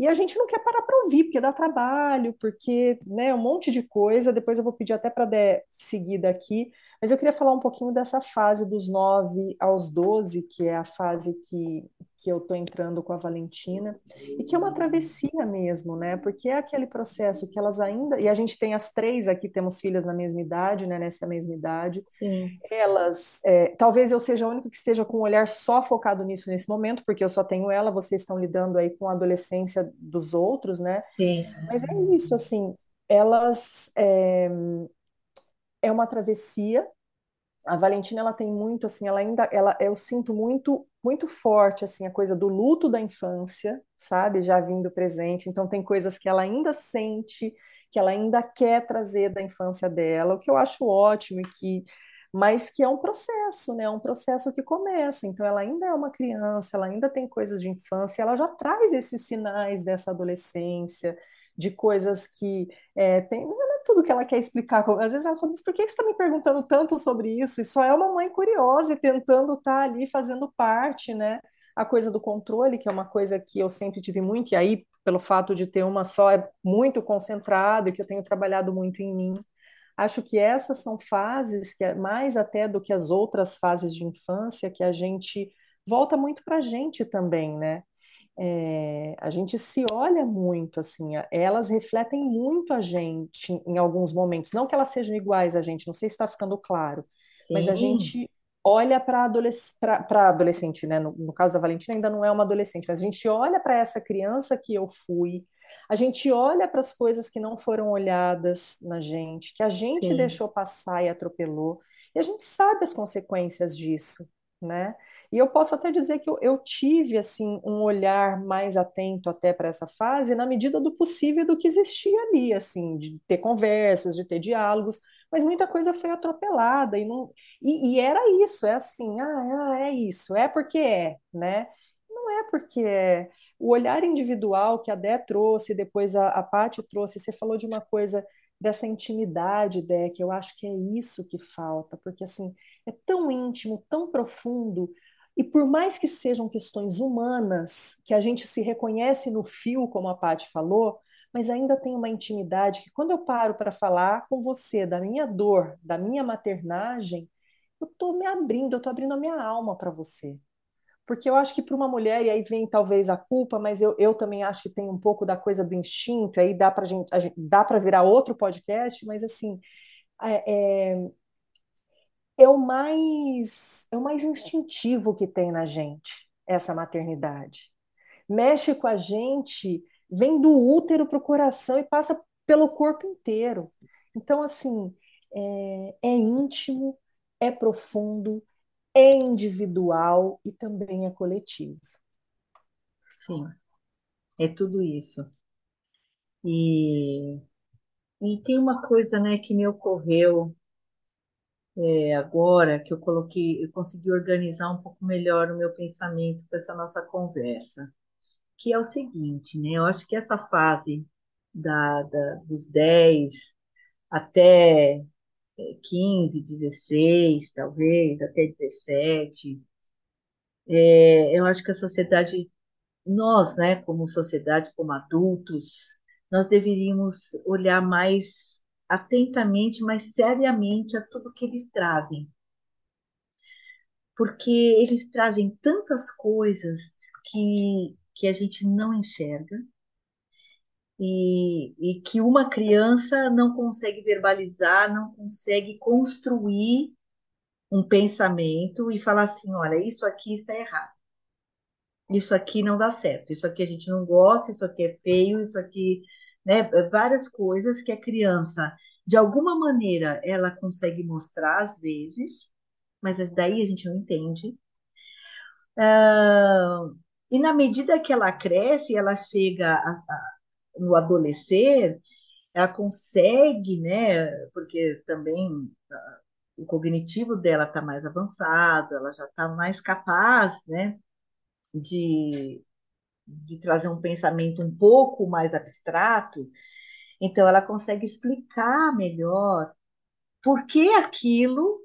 E a gente não quer parar para ouvir, porque dá trabalho, porque, né, um monte de coisa. Depois eu vou pedir até para seguir daqui, mas eu queria falar um pouquinho dessa fase dos 9 aos 12, que é a fase que, que eu estou entrando com a Valentina, e que é uma travessia mesmo, né? Porque é aquele processo que elas ainda. E a gente tem as três aqui, temos filhas na mesma idade, né? Nessa mesma idade. Sim. Elas. É, talvez eu seja a única que esteja com o um olhar só focado nisso nesse momento, porque eu só tenho ela, vocês estão lidando aí com a adolescência dos outros, né? Sim. Mas é isso, assim. Elas. É, é uma travessia. A Valentina ela tem muito assim, ela ainda ela eu sinto muito muito forte assim a coisa do luto da infância, sabe? Já vindo presente. Então tem coisas que ela ainda sente, que ela ainda quer trazer da infância dela, o que eu acho ótimo e que mas que é um processo, né? É um processo que começa. Então, ela ainda é uma criança, ela ainda tem coisas de infância, ela já traz esses sinais dessa adolescência, de coisas que é, tem, não é tudo que ela quer explicar. Às vezes ela fala, mas por que você está me perguntando tanto sobre isso? E só é uma mãe curiosa e tentando estar tá ali fazendo parte, né? A coisa do controle, que é uma coisa que eu sempre tive muito, e aí, pelo fato de ter uma só, é muito concentrado e que eu tenho trabalhado muito em mim. Acho que essas são fases que é mais até do que as outras fases de infância que a gente volta muito para a gente também, né? é, a gente se olha muito, assim, elas refletem muito a gente em alguns momentos. Não que elas sejam iguais a gente, não sei se está ficando claro, Sim. mas a gente olha para adolesc adolescente, né? No, no, caso da Valentina ainda não é uma adolescente, mas a gente olha para essa criança que eu fui, a gente olha para as coisas que não foram olhadas na gente, que a gente Sim. deixou passar e atropelou, e a gente sabe as consequências disso, né? E eu posso até dizer que eu, eu tive assim um olhar mais atento até para essa fase, na medida do possível do que existia ali, assim, de ter conversas, de ter diálogos, mas muita coisa foi atropelada e não e, e era isso, é assim, ah, é, é isso, é porque é, né? Não é porque é. O olhar individual que a Dé trouxe, depois a, a Paty trouxe, você falou de uma coisa dessa intimidade, Dé, que eu acho que é isso que falta, porque assim, é tão íntimo, tão profundo, e por mais que sejam questões humanas, que a gente se reconhece no fio, como a Paty falou, mas ainda tem uma intimidade que quando eu paro para falar com você da minha dor, da minha maternagem, eu estou me abrindo, eu estou abrindo a minha alma para você. Porque eu acho que para uma mulher, e aí vem talvez a culpa, mas eu, eu também acho que tem um pouco da coisa do instinto, aí dá para gente, gente, dá para virar outro podcast, mas assim, é, é, é, o mais é o mais instintivo que tem na gente, essa maternidade. Mexe com a gente, vem do útero para o coração e passa pelo corpo inteiro. Então, assim, é, é íntimo, é profundo, é individual e também é coletivo. Sim, é tudo isso. E, e tem uma coisa, né, que me ocorreu é, agora, que eu coloquei, eu consegui organizar um pouco melhor o meu pensamento com essa nossa conversa, que é o seguinte, né? Eu acho que essa fase da, da dos 10 até 15, 16, talvez, até 17, é, eu acho que a sociedade, nós, né, como sociedade, como adultos, nós deveríamos olhar mais atentamente, mais seriamente a tudo que eles trazem. Porque eles trazem tantas coisas que, que a gente não enxerga e, e que uma criança não consegue verbalizar, não consegue construir um pensamento e falar assim: olha, isso aqui está errado. Isso aqui não dá certo. Isso aqui a gente não gosta, isso aqui é feio, isso aqui, né? Várias coisas que a criança, de alguma maneira, ela consegue mostrar às vezes, mas daí a gente não entende. Uh, e na medida que ela cresce, ela chega a, a, no adolescer, ela consegue, né? Porque também o cognitivo dela está mais avançado, ela já está mais capaz, né? De, de trazer um pensamento um pouco mais abstrato, então ela consegue explicar melhor por que aquilo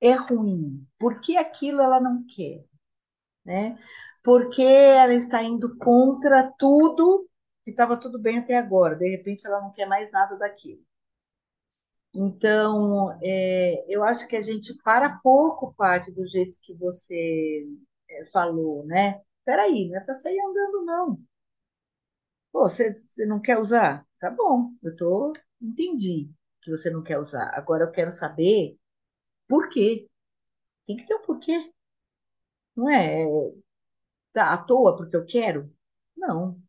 é ruim, por que aquilo ela não quer, né? Porque ela está indo contra tudo que estava tudo bem até agora, de repente ela não quer mais nada daquilo. Então, é, eu acho que a gente para pouco parte do jeito que você é, falou, né? Peraí, não é para sair andando, não. Pô, você, você não quer usar? Tá bom, eu tô, entendi que você não quer usar. Agora eu quero saber por quê. Tem que ter um porquê. Não é, tá à toa porque eu quero? Não.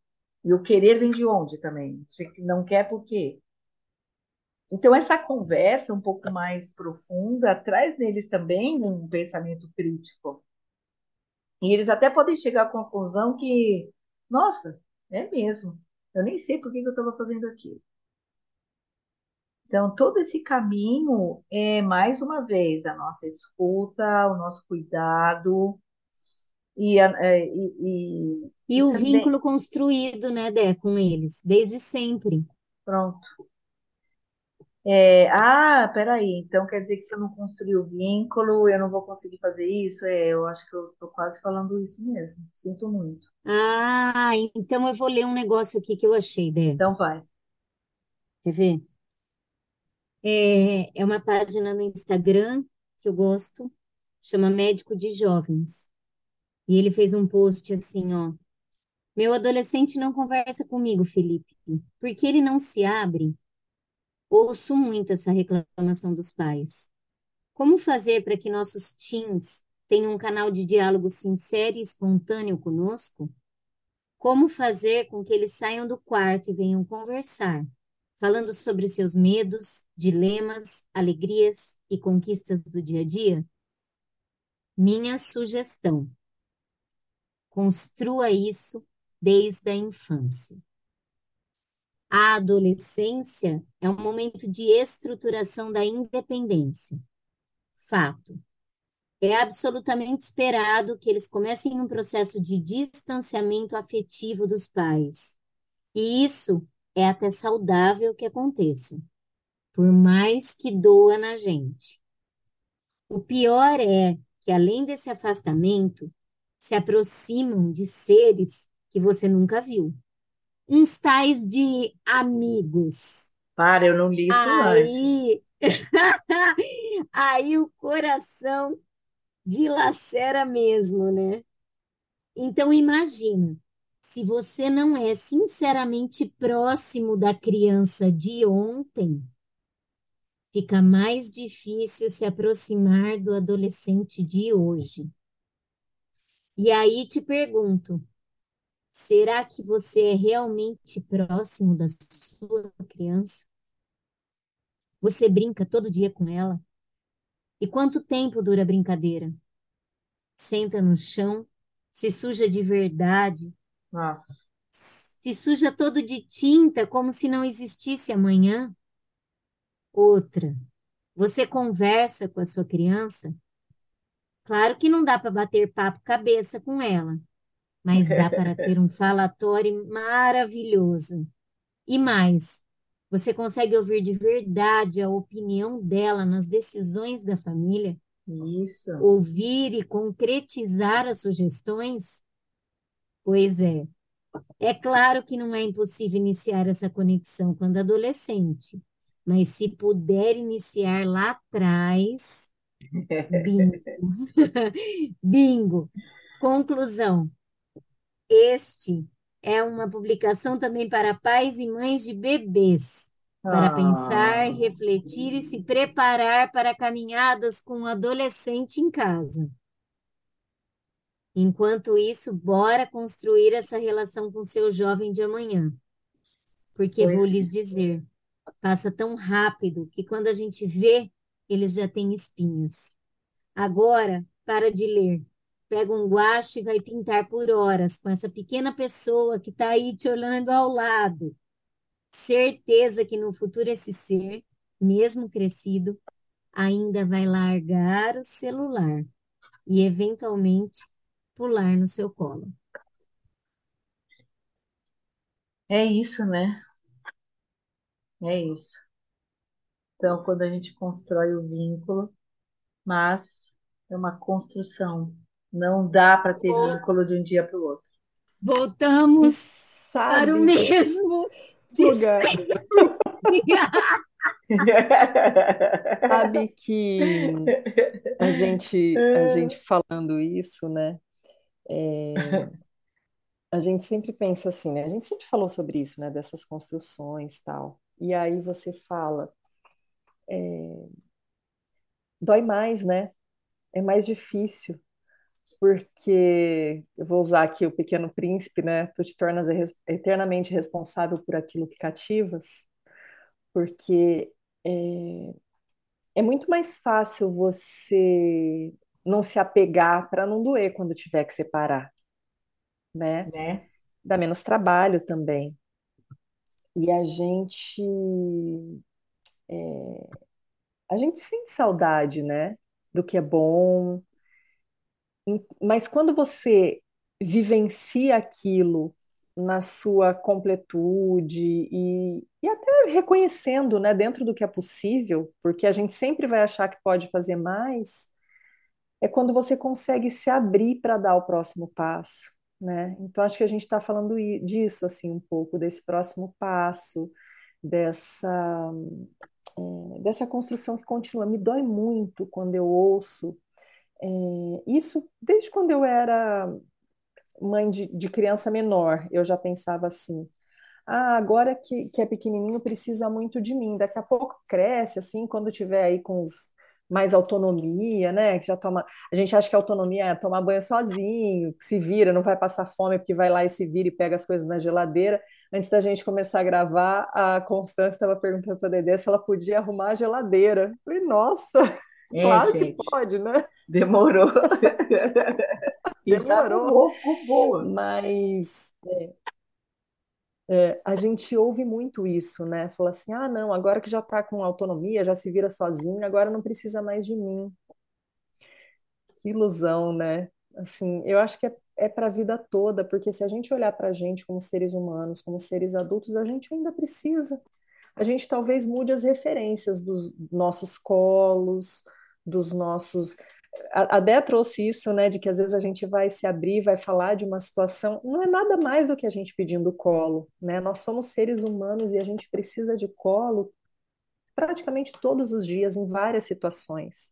E o querer vem de onde também? Você não quer por quê? Então, essa conversa um pouco mais profunda traz neles também um pensamento crítico. E eles até podem chegar à conclusão que, nossa, é mesmo, eu nem sei por que eu estava fazendo aquilo. Então, todo esse caminho é, mais uma vez, a nossa escuta, o nosso cuidado e, é, e, e, e o também... vínculo construído, né, Dé, com eles, desde sempre. Pronto. É, ah, peraí, então quer dizer que se eu não construir o vínculo, eu não vou conseguir fazer isso? É, eu acho que eu estou quase falando isso mesmo. Sinto muito. Ah, então eu vou ler um negócio aqui que eu achei, Dé. Então vai. Quer ver? É, é uma página no Instagram que eu gosto, chama Médico de Jovens. E ele fez um post assim, ó. Meu adolescente não conversa comigo, Felipe, porque ele não se abre Ouço muito essa reclamação dos pais. Como fazer para que nossos teens tenham um canal de diálogo sincero e espontâneo conosco? Como fazer com que eles saiam do quarto e venham conversar, falando sobre seus medos, dilemas, alegrias e conquistas do dia a dia? Minha sugestão: construa isso desde a infância. A adolescência é um momento de estruturação da independência. Fato. É absolutamente esperado que eles comecem um processo de distanciamento afetivo dos pais. E isso é até saudável que aconteça, por mais que doa na gente. O pior é que, além desse afastamento, se aproximam de seres que você nunca viu uns tais de amigos. Para, eu não li isso aí, antes. aí o coração dilacera mesmo, né? Então imagina, se você não é sinceramente próximo da criança de ontem, fica mais difícil se aproximar do adolescente de hoje. E aí te pergunto, Será que você é realmente próximo da sua criança? Você brinca todo dia com ela? E quanto tempo dura a brincadeira? Senta no chão, se suja de verdade, Nossa. se suja todo de tinta como se não existisse amanhã. Outra, você conversa com a sua criança? Claro que não dá para bater papo cabeça com ela, mas dá para ter um falatório maravilhoso. E mais, você consegue ouvir de verdade a opinião dela nas decisões da família? Isso. Ouvir e concretizar as sugestões? Pois é. É claro que não é impossível iniciar essa conexão quando adolescente, mas se puder iniciar lá atrás, bingo. bingo. Conclusão. Este é uma publicação também para pais e mães de bebês, para Ah. pensar, refletir e se preparar para caminhadas com um adolescente em casa. Enquanto isso, bora construir essa relação com seu jovem de amanhã. Porque Pois vou lhes dizer, passa tão rápido que quando a gente vê, eles já têm espinhas. Agora, para de ler. Pega um guache e vai pintar por horas com essa pequena pessoa que está aí te olhando ao lado. Certeza que no futuro esse ser, mesmo crescido, ainda vai largar o celular e eventualmente pular no seu colo. É isso, né? É isso. Então, quando a gente constrói o vínculo, mas é uma construção. Não dá para ter vínculo de um dia para o outro. Voltamos Sabe? para o mesmo de lugar. Sabe que a gente, a gente falando isso, né? é, a gente sempre pensa assim, né? A gente sempre falou sobre isso, né? Dessas construções tal. E aí você fala, é, dói mais, né? É mais difícil, porque eu vou usar aqui o Pequeno Príncipe, né? Tu te tornas eternamente responsável por aquilo que cativas, porque é, é muito mais fácil você não se apegar para não doer quando tiver que separar, né? Né? Dá menos trabalho também. E a gente é, a gente sente saudade, né? Do que é bom. Mas quando você vivencia aquilo na sua completude e, e até reconhecendo, né, dentro do que é possível, porque a gente sempre vai achar que pode fazer mais, é quando você consegue se abrir para dar o próximo passo, né? Então acho que a gente está falando disso assim um pouco desse próximo passo, dessa eh, dessa construção que continua. Me dói muito quando eu ouço eh, isso desde quando eu era mãe de, de criança menor, eu já pensava assim. Ah, agora que, que é pequenininho precisa muito de mim. Daqui a pouco cresce, assim, quando tiver aí com os, mais autonomia, né? Que já toma. A gente acha que a autonomia é tomar banho sozinho, que se vira, não vai passar fome, porque vai lá e se vira e pega as coisas na geladeira. Antes da gente começar a gravar, a Constância estava perguntando para a Dedé se ela podia arrumar a geladeira. Eu falei, nossa, É, claro que gente, pode, né? demorou. Demorou. ficou boa. Mas é, a gente ouve muito isso, né? Fala assim, ah, não, agora que já está com autonomia, já se vira sozinho, agora não precisa mais de mim. Que ilusão, né? Assim, eu acho que é, é para a vida toda, porque se a gente olhar para a gente como seres humanos, como seres adultos, a gente ainda precisa. A gente talvez mude as referências dos nossos colos, dos nossos. A Dé trouxe isso, né, de que às vezes a gente vai se abrir, vai falar de uma situação, não é nada mais do que a gente pedindo colo, né? Nós somos seres humanos e a gente precisa de colo praticamente todos os dias, em várias situações.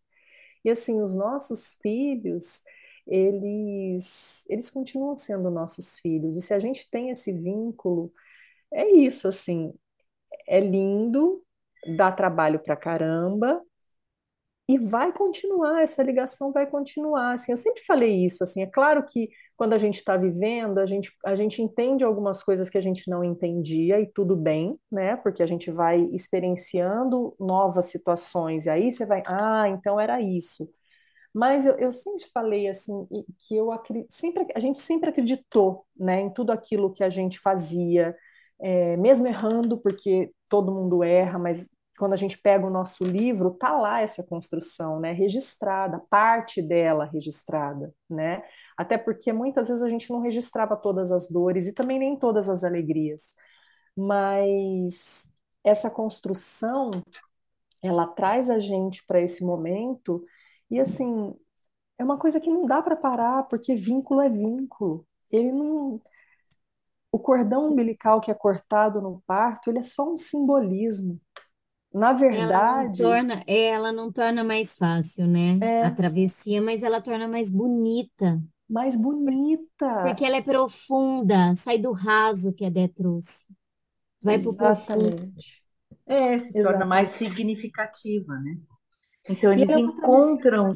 E assim, os nossos filhos, eles, eles continuam sendo nossos filhos. E se a gente tem esse vínculo, é isso, assim, é lindo, dá trabalho pra caramba, e vai continuar, essa ligação vai continuar. Assim, eu sempre falei isso, assim, é claro que quando a gente está vivendo, a gente, a gente entende algumas coisas que a gente não entendia, e tudo bem, né? Porque a gente vai experienciando novas situações, e aí você vai, ah, então era isso. Mas eu, eu sempre falei assim que eu sempre a gente sempre acreditou, né, em tudo aquilo que a gente fazia, é, mesmo errando, porque todo mundo erra, mas quando a gente pega o nosso livro, tá lá essa construção, né, registrada, parte dela registrada, né? Até porque muitas vezes a gente não registrava todas as dores e também nem todas as alegrias. Mas essa construção, ela traz a gente para esse momento e assim, é uma coisa que não dá para parar, porque vínculo é vínculo. Ele não o cordão umbilical que é cortado no parto, ele é só um simbolismo. Na Ela não verdade, torna, é, ela não torna mais fácil, né? A é travessia, mas ela torna mais bonita, mais bonita. porque ela é profunda, sai do raso que a Dé trouxe, vai pro profundo. Exatamente. É, se torna mais significativa, né? Então E eles é uma travessia encontram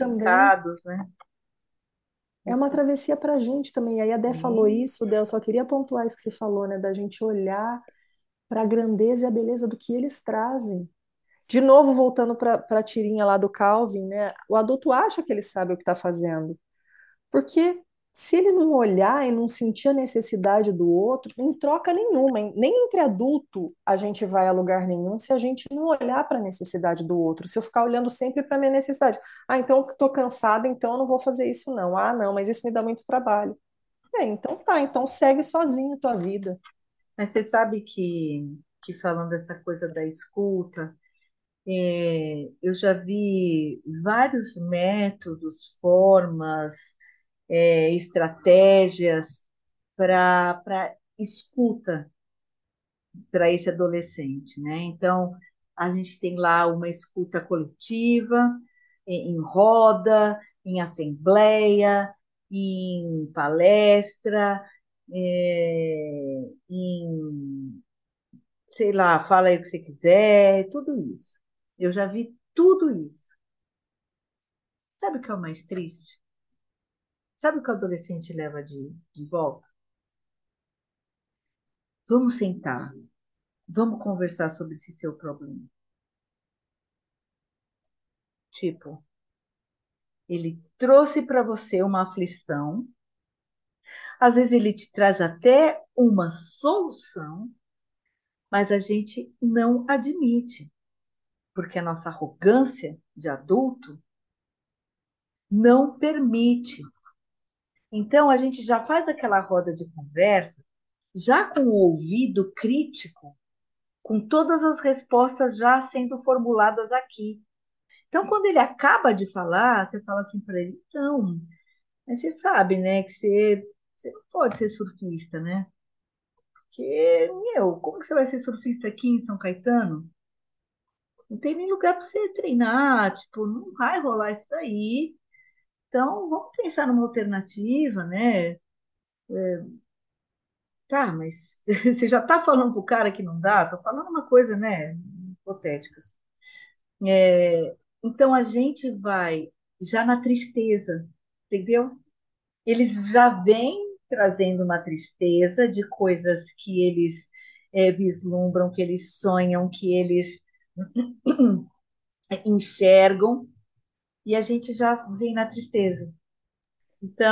também. significados, né? É uma travessia para a gente também. Aí a Dé falou isso, Dé, eu só queria pontuar isso que você falou, né? Da gente olhar para a grandeza e a beleza do que eles trazem. De novo, voltando para a tirinha lá do Calvin, né? O adulto acha que ele sabe o que está fazendo. Porque se ele não olhar e não sentir a necessidade do outro, em troca nenhuma, nem entre adulto a gente vai a lugar nenhum se a gente não olhar para a necessidade do outro. Se eu ficar olhando sempre para a minha necessidade. Ah, então estou cansada, então eu não vou fazer isso, não. Ah, não, mas isso me dá muito trabalho. É, então tá, então segue sozinho tua vida. Mas você sabe que, que falando dessa coisa da escuta, é, eu já vi vários métodos, formas, é, estratégias para escuta para esse adolescente, né? Então, a gente tem lá uma escuta coletiva, em roda, em assembleia, em palestra, é, em, sei lá, fala aí o que você quiser, tudo isso. Eu já vi tudo isso. Sabe o que é o mais triste? Sabe o que o adolescente leva de, de volta? Vamos sentar, vamos conversar sobre esse seu problema. Tipo, ele trouxe para você uma aflição, às vezes ele te traz até uma solução, mas a gente não admite, porque a nossa arrogância de adulto não permite. Então a gente já faz aquela roda de conversa, já com o ouvido crítico, com todas as respostas já sendo formuladas aqui. Então, quando ele acaba de falar, você fala assim para ele: então, mas você sabe, né, que você, você não pode ser surfista, né? Porque, meu, como que você vai ser surfista aqui em São Caetano? Não tem nem lugar para você treinar, tipo, não vai rolar isso daí. Então, vamos pensar numa alternativa, né? É, tá, mas você já está falando pro cara que não dá? Tô falando uma coisa, né, hipotética. assim. É, então a gente vai já na tristeza, entendeu? Eles já vêm trazendo uma tristeza de coisas que eles é, vislumbram, que eles sonham, que eles enxergam, e a gente já vem na tristeza.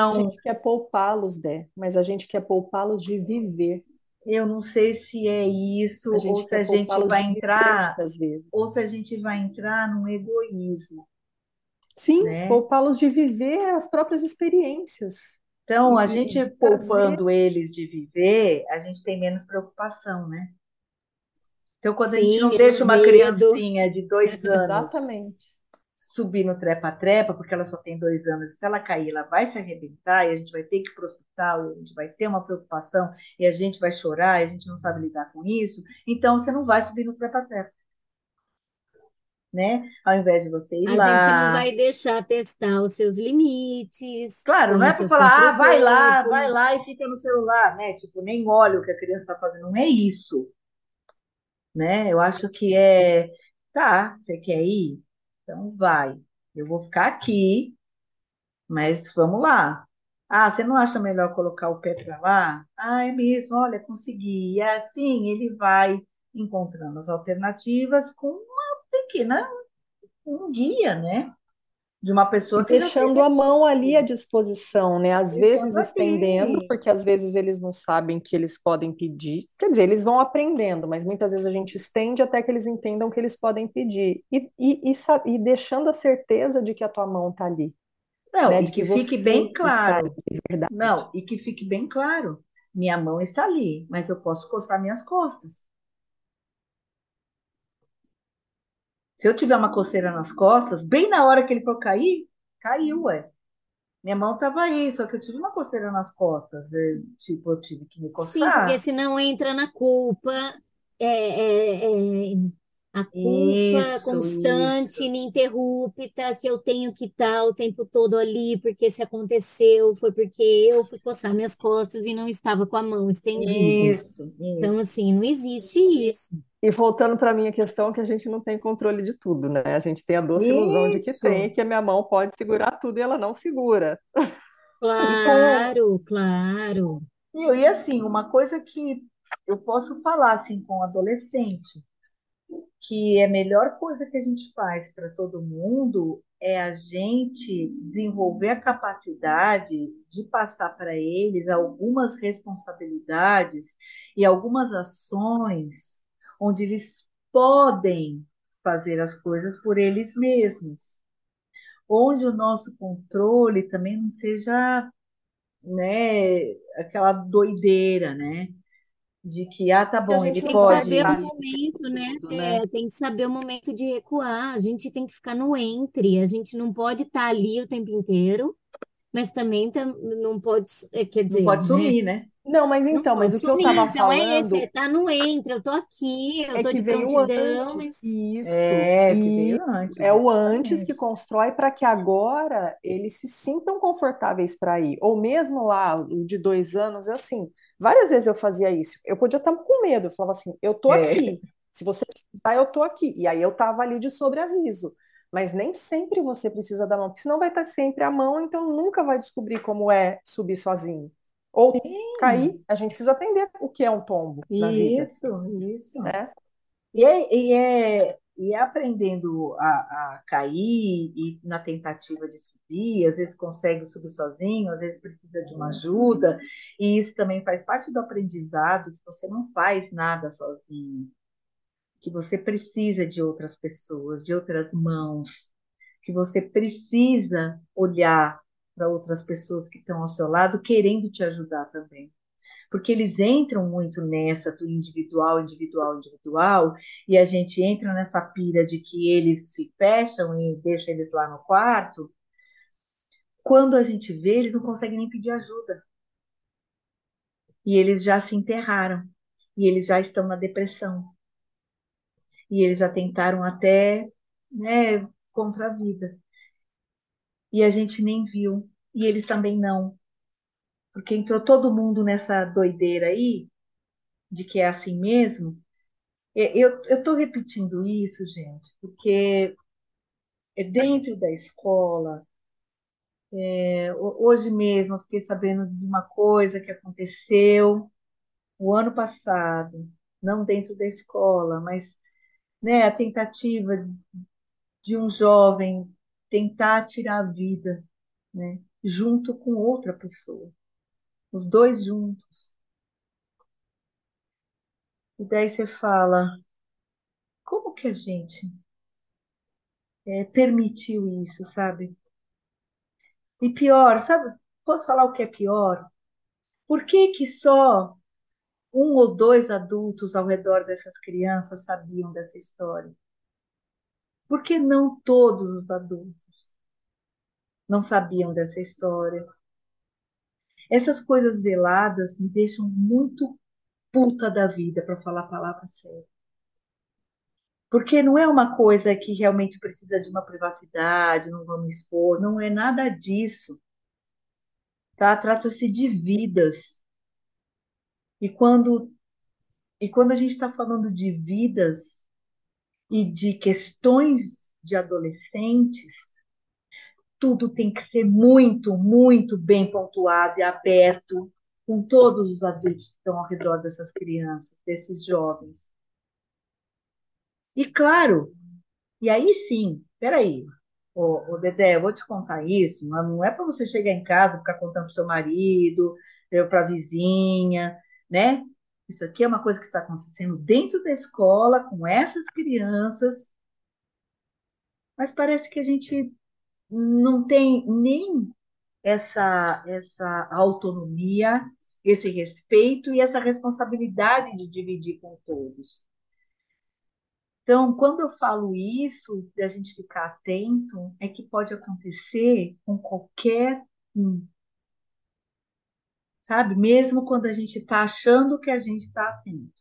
A Então, gente quer poupá-los, Dé, mas a gente quer poupá-los de viver. eu não sei se é isso, A ou se a gente vai viver entrar, ou se a gente vai entrar num egoísmo, Sim, né? poupá-los de viver as próprias experiências. Então, a E gente trazer. poupando eles de viver, a gente tem menos preocupação, né? Então, quando a gente Sim, não deixa uma medo. criancinha de dois anos Exatamente. subir no trepa-trepa, porque ela só tem dois anos, se ela cair, ela vai se arrebentar e a gente vai ter que ir para o hospital, e a gente vai ter uma preocupação e a gente vai chorar, e a gente não sabe lidar com isso, então você não vai subir no trepa-trepa, né? Ao invés de você ir A gente não lá. vai deixar testar os seus limites, Claro, não é para falar, ah, vai lá, vai lá e fica no celular, né? Tipo, nem olha o que a criança está fazendo, não é isso, né? Eu acho que é, tá, você quer ir? Então vai. Eu vou ficar aqui, mas vamos lá. Ah, você não acha melhor colocar o pé para lá? Ah, é mesmo, olha, consegui. E assim ele vai encontrando as alternativas com pequena, um guia, né? de uma pessoa que deixando a mão ali à disposição, né? Às vezes estendendo, ali. porque às vezes eles não sabem que eles podem pedir. Quer dizer, eles vão aprendendo, mas muitas vezes a gente estende até que eles entendam que eles podem pedir. E, e, e, e deixando a certeza de que a tua mão está ali, Não, né? e De que que fique bem claro. ali. Não, e que fique bem claro. Minha mão está ali, mas eu posso coçar minhas costas. Se eu tiver uma coceira nas costas, bem na hora que ele for cair, caiu, ué. Minha mão estava aí, só que eu tive uma coceira nas costas. Eu, tipo, eu tive que me Sim, porque coçar. senão entra na culpa, é, é, é, a culpa Isso, constante, isso. ininterrupta, que eu tenho que estar o tempo todo ali, porque se aconteceu, foi porque eu fui coçar minhas costas e não estava com a mão estendida. Isso, Então, isso. assim, não existe isso. E voltando para a minha questão, que a gente não tem controle de tudo, né? A gente tem a doce ilusão de que Isso. tem, que a minha mão pode segurar tudo e ela não segura. Claro, claro. e, e assim, uma coisa que eu posso falar assim com adolescente, que é a melhor coisa que a gente faz para todo mundo é a gente desenvolver a capacidade de passar para eles algumas responsabilidades e algumas ações onde eles podem fazer as coisas por eles mesmos, onde o nosso controle também não seja, né, aquela doideira, né? De que, ah, tá bom, gente ele Tem não que pode saber o pode. momento, né? tudo, né? É, tem que saber o momento de recuar. A gente tem que ficar no entre. A gente não pode estar ali o tempo inteiro, mas também tam- não pode, é, quer Não dizer, pode né? sumir, né? Não, mas Não então, mas pode o que eu sumir. estava Então é esse, falando é tá no entre. Eu tô aqui, eu é tô que de vem o prontidão, antes. mas Isso. É, que E veio antes, é o antes que exatamente. constrói para que agora eles se sintam confortáveis para ir. Ou mesmo lá, o de dois anos, é assim. Várias vezes eu fazia isso. Eu podia estar com medo. Eu falava assim: eu tô É. aqui. Se você precisar, eu tô aqui. E aí eu tava ali de sobreaviso. Mas nem sempre você precisa da mão, porque senão vai estar sempre a mão, então nunca vai descobrir como é subir sozinho. Ou cair, a gente precisa aprender o que é um tombo Isso, isso. né? E é, e é, e é aprendendo a, a cair e na tentativa de subir, às vezes consegue subir sozinho, às vezes precisa de uma ajuda, e isso também faz parte do aprendizado, que você não faz nada sozinho, que você precisa de outras pessoas, de outras mãos, que você precisa olhar para outras pessoas que estão ao seu lado querendo te ajudar também. Porque eles entram muito nessa do individual, individual, individual, e a gente entra nessa pira de que eles se fecham e deixa eles lá no quarto. Quando a gente vê, eles não conseguem nem pedir ajuda. E eles já se enterraram. E eles já estão na depressão. E eles já tentaram até, né, contra a vida. E a gente nem viu. E eles também não. Porque entrou todo mundo nessa doideira aí, de que é assim mesmo. Eu estou repetindo isso, gente, porque é dentro da escola. é, ho- hoje mesmo eu fiquei sabendo de uma coisa que aconteceu o ano passado, não dentro da escola, mas né, a tentativa de um jovem tentar tirar a vida, né, junto com outra pessoa, os dois juntos. E daí você fala, como que a gente é, permitiu isso, sabe? E pior, sabe? Posso falar o que é pior? Por que que só um ou dois adultos ao redor dessas crianças sabiam dessa história? Por que não todos os adultos não sabiam dessa história? Essas coisas veladas me deixam muito puta da vida, para falar a palavra séria. Porque não é uma coisa que realmente precisa de uma privacidade, não vamos expor, não é nada disso. Tá? Trata-se de vidas. E quando, e quando a gente está falando de vidas e de questões de adolescentes, tudo tem que ser muito, muito bem pontuado e aberto com todos os adultos que estão ao redor dessas crianças, desses jovens. E claro, e aí sim, peraí, Ô, ô, Dedé, eu vou te contar isso, mas não é para você chegar em casa ficar contando para seu marido, para a vizinha, né? Isso aqui é uma coisa que está acontecendo dentro da escola, com essas crianças, mas parece que a gente não tem nem essa, essa autonomia, esse respeito e essa responsabilidade de dividir com todos. Então, quando eu falo isso, de a gente ficar atento, é que pode acontecer com qualquer um. Sabe? Mesmo quando a gente está achando que a gente está atento.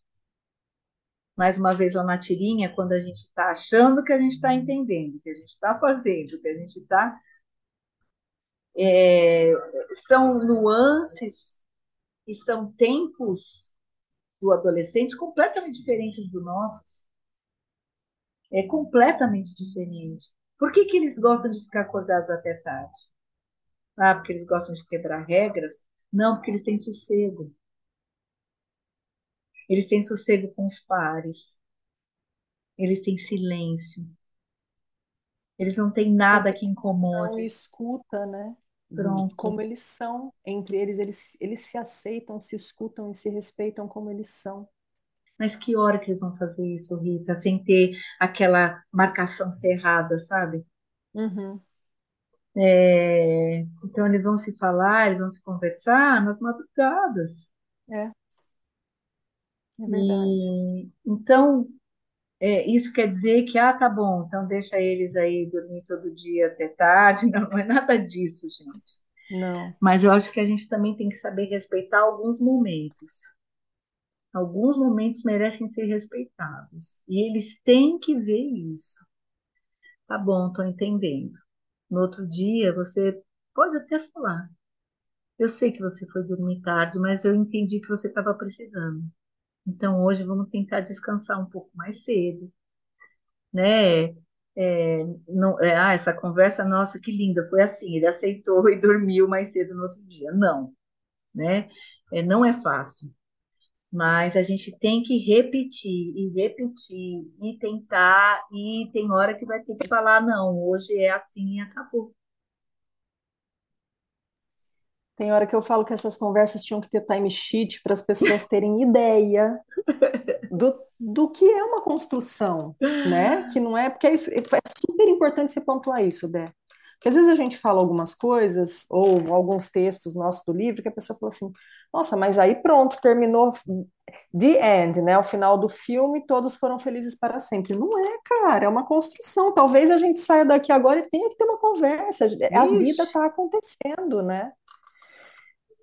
Mais uma vez lá na tirinha, quando a gente está achando que a gente está entendendo, que a gente está fazendo, que a gente está. É, são nuances e são tempos do adolescente completamente diferentes dos nossos é completamente diferente. Por que, que eles gostam de ficar acordados até tarde? Ah, porque eles gostam de quebrar regras? Não, porque eles têm sossego. Eles têm sossego com os pares. Eles têm silêncio. Eles não têm nada que incomode. Não escuta, né? Pronto. Como eles são. Entre eles, eles, eles se aceitam, se escutam e se respeitam como eles são. Mas que hora que eles vão fazer isso, Rita? Sem ter aquela marcação cerrada, sabe? Uhum. É, então eles vão se falar, eles vão se conversar nas madrugadas. É. É verdade. E, então, é, isso quer dizer que, ah, tá bom, então deixa eles aí dormir todo dia até tarde. Não, não é nada disso, gente. Não. Mas eu acho que a gente também tem que saber respeitar alguns momentos. Alguns momentos merecem ser respeitados. E eles têm que ver isso. Tá bom, estou entendendo. No outro dia, você pode até falar. Eu sei que você foi dormir tarde, mas eu entendi que você estava precisando. Então, hoje vamos tentar descansar um pouco mais cedo. Né? É, não, é, ah, essa conversa, nossa, que linda, foi assim, ele aceitou e dormiu mais cedo no outro dia. Não, né? É, não é fácil mas a gente tem que repetir e repetir e tentar, e tem hora que vai ter que falar, não, hoje é assim e acabou. Tem hora que eu falo que essas conversas tinham que ter time sheet para as pessoas terem ideia do, do que é uma construção, né? Que não é, porque é, isso, é super importante você pontuar isso, Dé. Porque às vezes a gente fala algumas coisas, ou alguns textos nossos do livro, que a pessoa fala assim, nossa, mas aí pronto, terminou the end, né? O final do filme, todos foram felizes para sempre. Não é, cara, é uma construção. Talvez a gente saia daqui agora e tenha que ter uma conversa. A vida está acontecendo, né?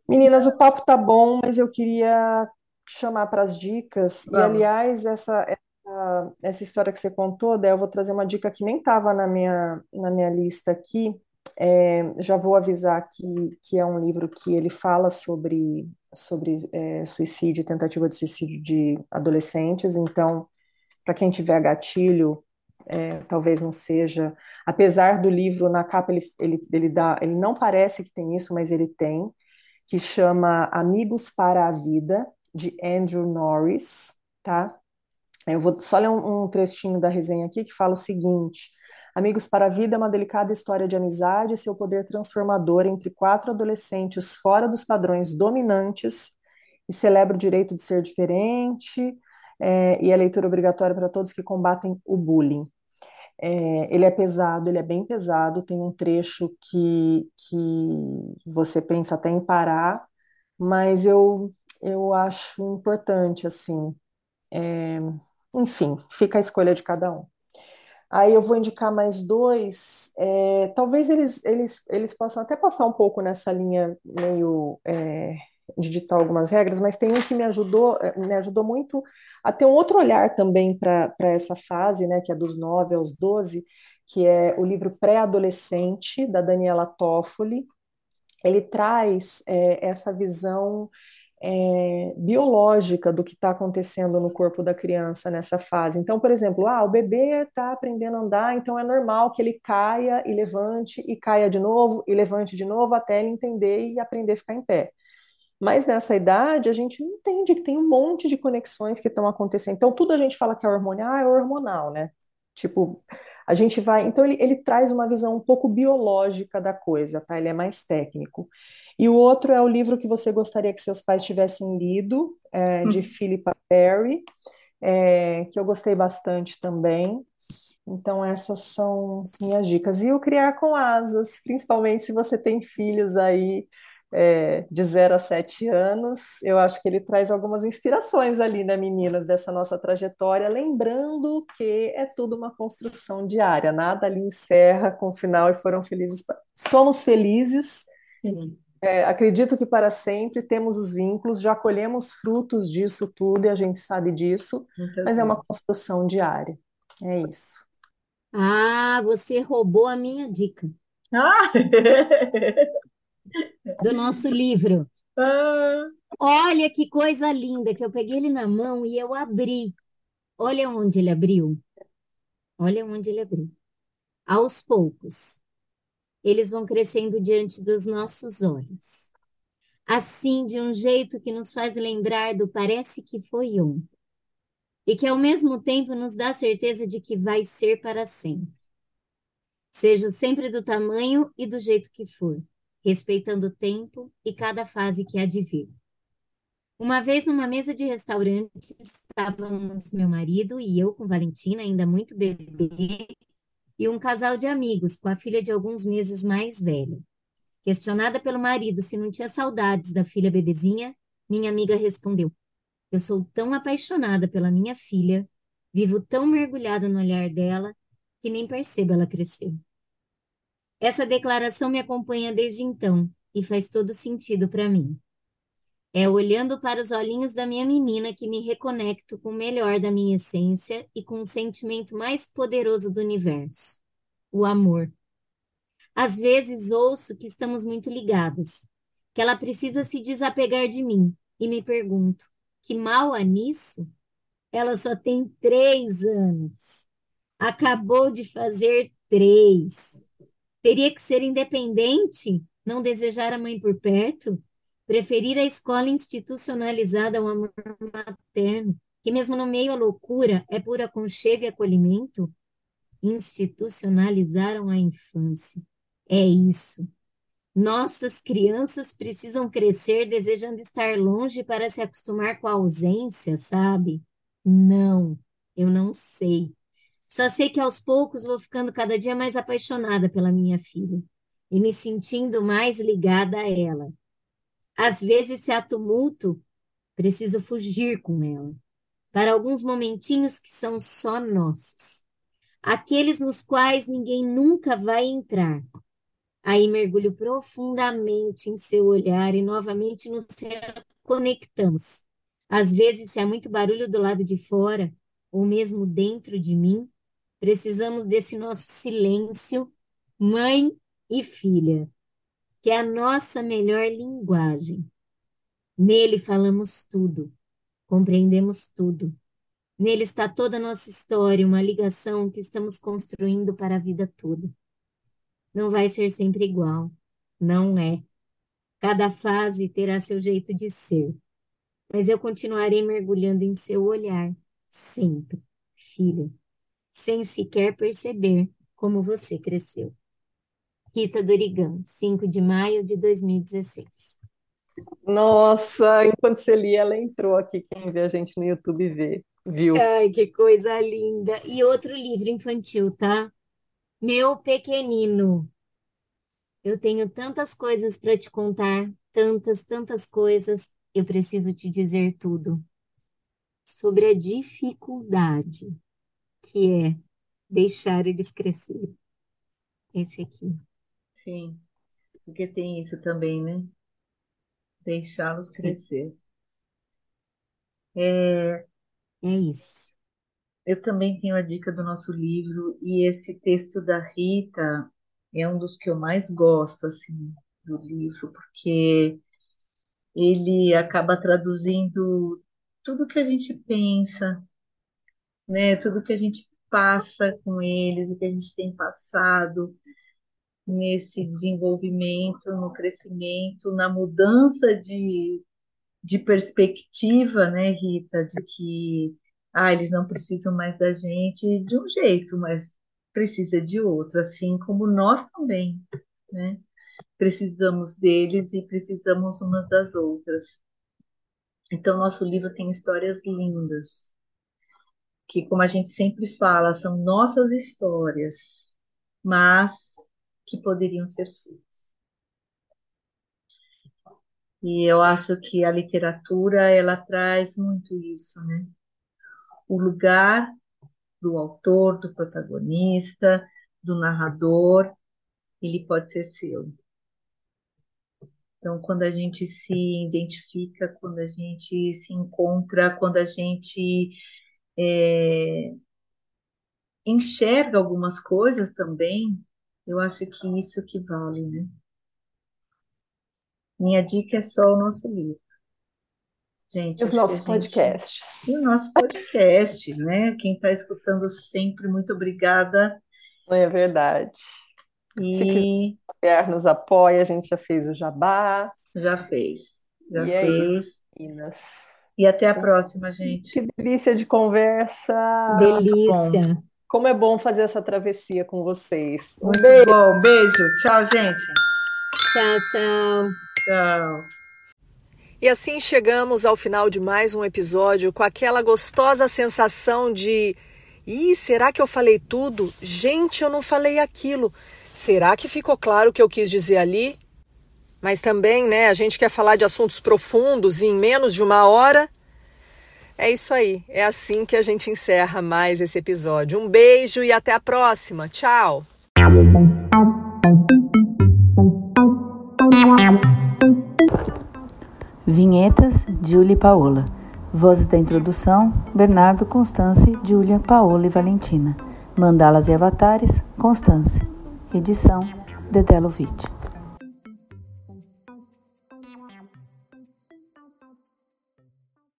Meninas, o papo tá bom, mas eu queria chamar para as dicas. Vamos. E, aliás, essa, essa, essa história que você contou, Del, eu vou trazer uma dica que nem estava na minha, na minha lista aqui. É, já vou avisar que, que é um livro que ele fala sobre sobre é, suicídio, tentativa de suicídio de adolescentes. Então, para quem tiver gatilho, é, talvez não seja. Apesar do livro na capa ele, ele, ele dá, ele não parece que tem isso, mas ele tem, que chama Amigos para a Vida de Andrew Norris, tá? Eu vou só ler um, um trechinho da resenha aqui que fala o seguinte. Amigos para a Vida é uma delicada história de amizade e seu poder transformador entre quatro adolescentes fora dos padrões dominantes e celebra o direito de ser diferente é, e a leitura obrigatória para todos que combatem o bullying. É, ele é pesado, ele é bem pesado, tem um trecho que, que você pensa até em parar, mas eu, eu acho importante, assim. É, enfim, fica a escolha de cada um. Aí eu vou indicar mais dois. É, talvez eles, eles, eles possam até passar um pouco nessa linha meio é, de ditar algumas regras, mas tem um que me ajudou, é, me ajudou muito a ter um outro olhar também para essa fase, né, que é dos 9 aos 12, que é o livro Pré-Adolescente, da Daniela Toffoli. Ele traz é, essa visão é, biológica do que está acontecendo no corpo da criança nessa fase. Então, por exemplo, ah, o bebê está aprendendo a andar, então é normal que ele caia e levante e caia de novo e levante de novo até ele entender e aprender a ficar em pé. Mas nessa idade a gente entende que tem um monte de conexões que estão acontecendo. Então tudo a gente fala que é hormonal, ah, é hormonal, né? Tipo, a gente vai. Então, ele, ele traz uma visão um pouco biológica da coisa, tá? Ele é mais técnico. E o outro é o livro que você gostaria que seus pais tivessem lido, é, de Philippa Perry, é, que eu gostei bastante também. Então, essas são minhas dicas. E o Criar com Asas, principalmente se você tem filhos aí é, de 0 a 7 anos, eu acho que ele traz algumas inspirações ali, né, meninas, dessa nossa trajetória, lembrando que é tudo uma construção diária, nada ali encerra com o final e foram felizes. Somos felizes. Sim. É, acredito que para sempre temos os vínculos, já colhemos frutos disso tudo e a gente sabe disso, mas é uma construção diária. É isso. Ah, você roubou a minha dica Ah! do nosso livro. Ah! Olha que coisa linda, que eu peguei ele na mão e eu abri. Olha onde ele abriu. Olha onde ele abriu. Aos poucos, eles vão crescendo diante dos nossos olhos. Assim, de um jeito que nos faz lembrar do parece que foi ontem. E que ao mesmo tempo nos dá certeza de que vai ser para sempre. Seja sempre do tamanho e do jeito que for, respeitando o tempo e cada fase que há de vir. Uma vez numa mesa de restaurante, estávamos meu marido e eu com Valentina, ainda muito bebê, e um casal de amigos com a filha de alguns meses mais velha. Questionada pelo marido se não tinha saudades da filha bebezinha, minha amiga respondeu: Eu sou tão apaixonada pela minha filha, vivo tão mergulhada no olhar dela, que nem percebo ela crescer. Essa declaração me acompanha desde então e faz todo sentido para mim. É olhando para os olhinhos da minha menina que me reconecto com o melhor da minha essência e com o sentimento mais poderoso do universo, o amor. Às vezes ouço que estamos muito ligadas, que ela precisa se desapegar de mim, e me pergunto: que mal há nisso? Ela só tem três anos. Acabou de fazer três. Teria que ser independente, não desejar a mãe por perto, preferir a escola institucionalizada ao amor materno, que mesmo no meio à loucura é puro aconchego e acolhimento? Institucionalizaram a infância. É isso. Nossas crianças precisam crescer desejando estar longe para se acostumar com a ausência, sabe? Não, eu não sei. Só sei que aos poucos vou ficando cada dia mais apaixonada pela minha filha e me sentindo mais ligada a ela. Às vezes, se há tumulto, preciso fugir com ela, para alguns momentinhos que são só nossos, aqueles nos quais ninguém nunca vai entrar. Aí mergulho profundamente em seu olhar e novamente nos reconectamos. Às vezes, se há muito barulho do lado de fora, ou mesmo dentro de mim, precisamos desse nosso silêncio, mãe e filha, que é a nossa melhor linguagem. Nele falamos tudo, compreendemos tudo. Nele está toda a nossa história, uma ligação que estamos construindo para a vida toda. Não vai ser sempre igual, não é. Cada fase terá seu jeito de ser, mas eu continuarei mergulhando em seu olhar, sempre, filha, sem sequer perceber como você cresceu. Rita Dorigan, 5 de maio de 2016. Nossa, enquanto você lia, ela entrou aqui. Quem vê a gente no YouTube vê, viu? Ai, que coisa linda! E outro livro infantil, tá? Meu pequenino. Eu tenho tantas coisas para te contar, tantas, tantas coisas. Eu preciso te dizer tudo sobre a dificuldade que é deixar eles crescer. Esse aqui. Sim, porque tem isso também, né? Deixá-los crescer. É, É isso. eu também tenho a dica do nosso livro, e esse texto da Rita é um dos que eu mais gosto, assim, do livro, porque ele acaba traduzindo tudo que a gente pensa, né? Tudo que a gente passa com eles, o que a gente tem passado nesse desenvolvimento, no crescimento, na mudança de, de perspectiva, né, Rita, de que ah, eles não precisam mais da gente de um jeito, mas precisa de outro, assim como nós também, né? Precisamos deles e precisamos umas das outras. Então, nosso livro tem histórias lindas, que, como a gente sempre fala, são nossas histórias, mas que poderiam ser suas. E eu acho que a literatura ela traz muito isso, né? O lugar do autor, do protagonista, do narrador, ele pode ser seu. Então, quando a gente se identifica, quando a gente se encontra, quando a gente é, enxerga algumas coisas também, eu acho que isso que vale, né? Minha dica é só o nosso livro. Gente, os nossos gente... podcasts. E o nosso podcast, né? Quem está escutando sempre, muito obrigada. É verdade. E... Se quiser, nos apoia, a gente já fez o jabá. Já fez. Já e fez. É isso, meninas. E até a próxima, gente. Que delícia de conversa. Delícia. Como é bom fazer essa travessia com vocês. Um Muito beijo. bom. Beijo. Tchau, gente. Tchau, tchau. Tchau. E assim chegamos ao final de mais um episódio com aquela gostosa sensação de: ih, será que eu falei tudo? Gente, eu não falei aquilo. Será que ficou claro o que eu quis dizer ali? Mas também, né, a gente quer falar de assuntos profundos em menos de uma hora. É isso aí, é assim que a gente encerra mais esse episódio. Um beijo e até a próxima. Tchau! Vinhetas, Julie e Paola. Vozes da introdução, Bernardo, Constance, Júlia, Paola e Valentina. Mandalas e avatares, Constance. Edição, Dedé Lovitch.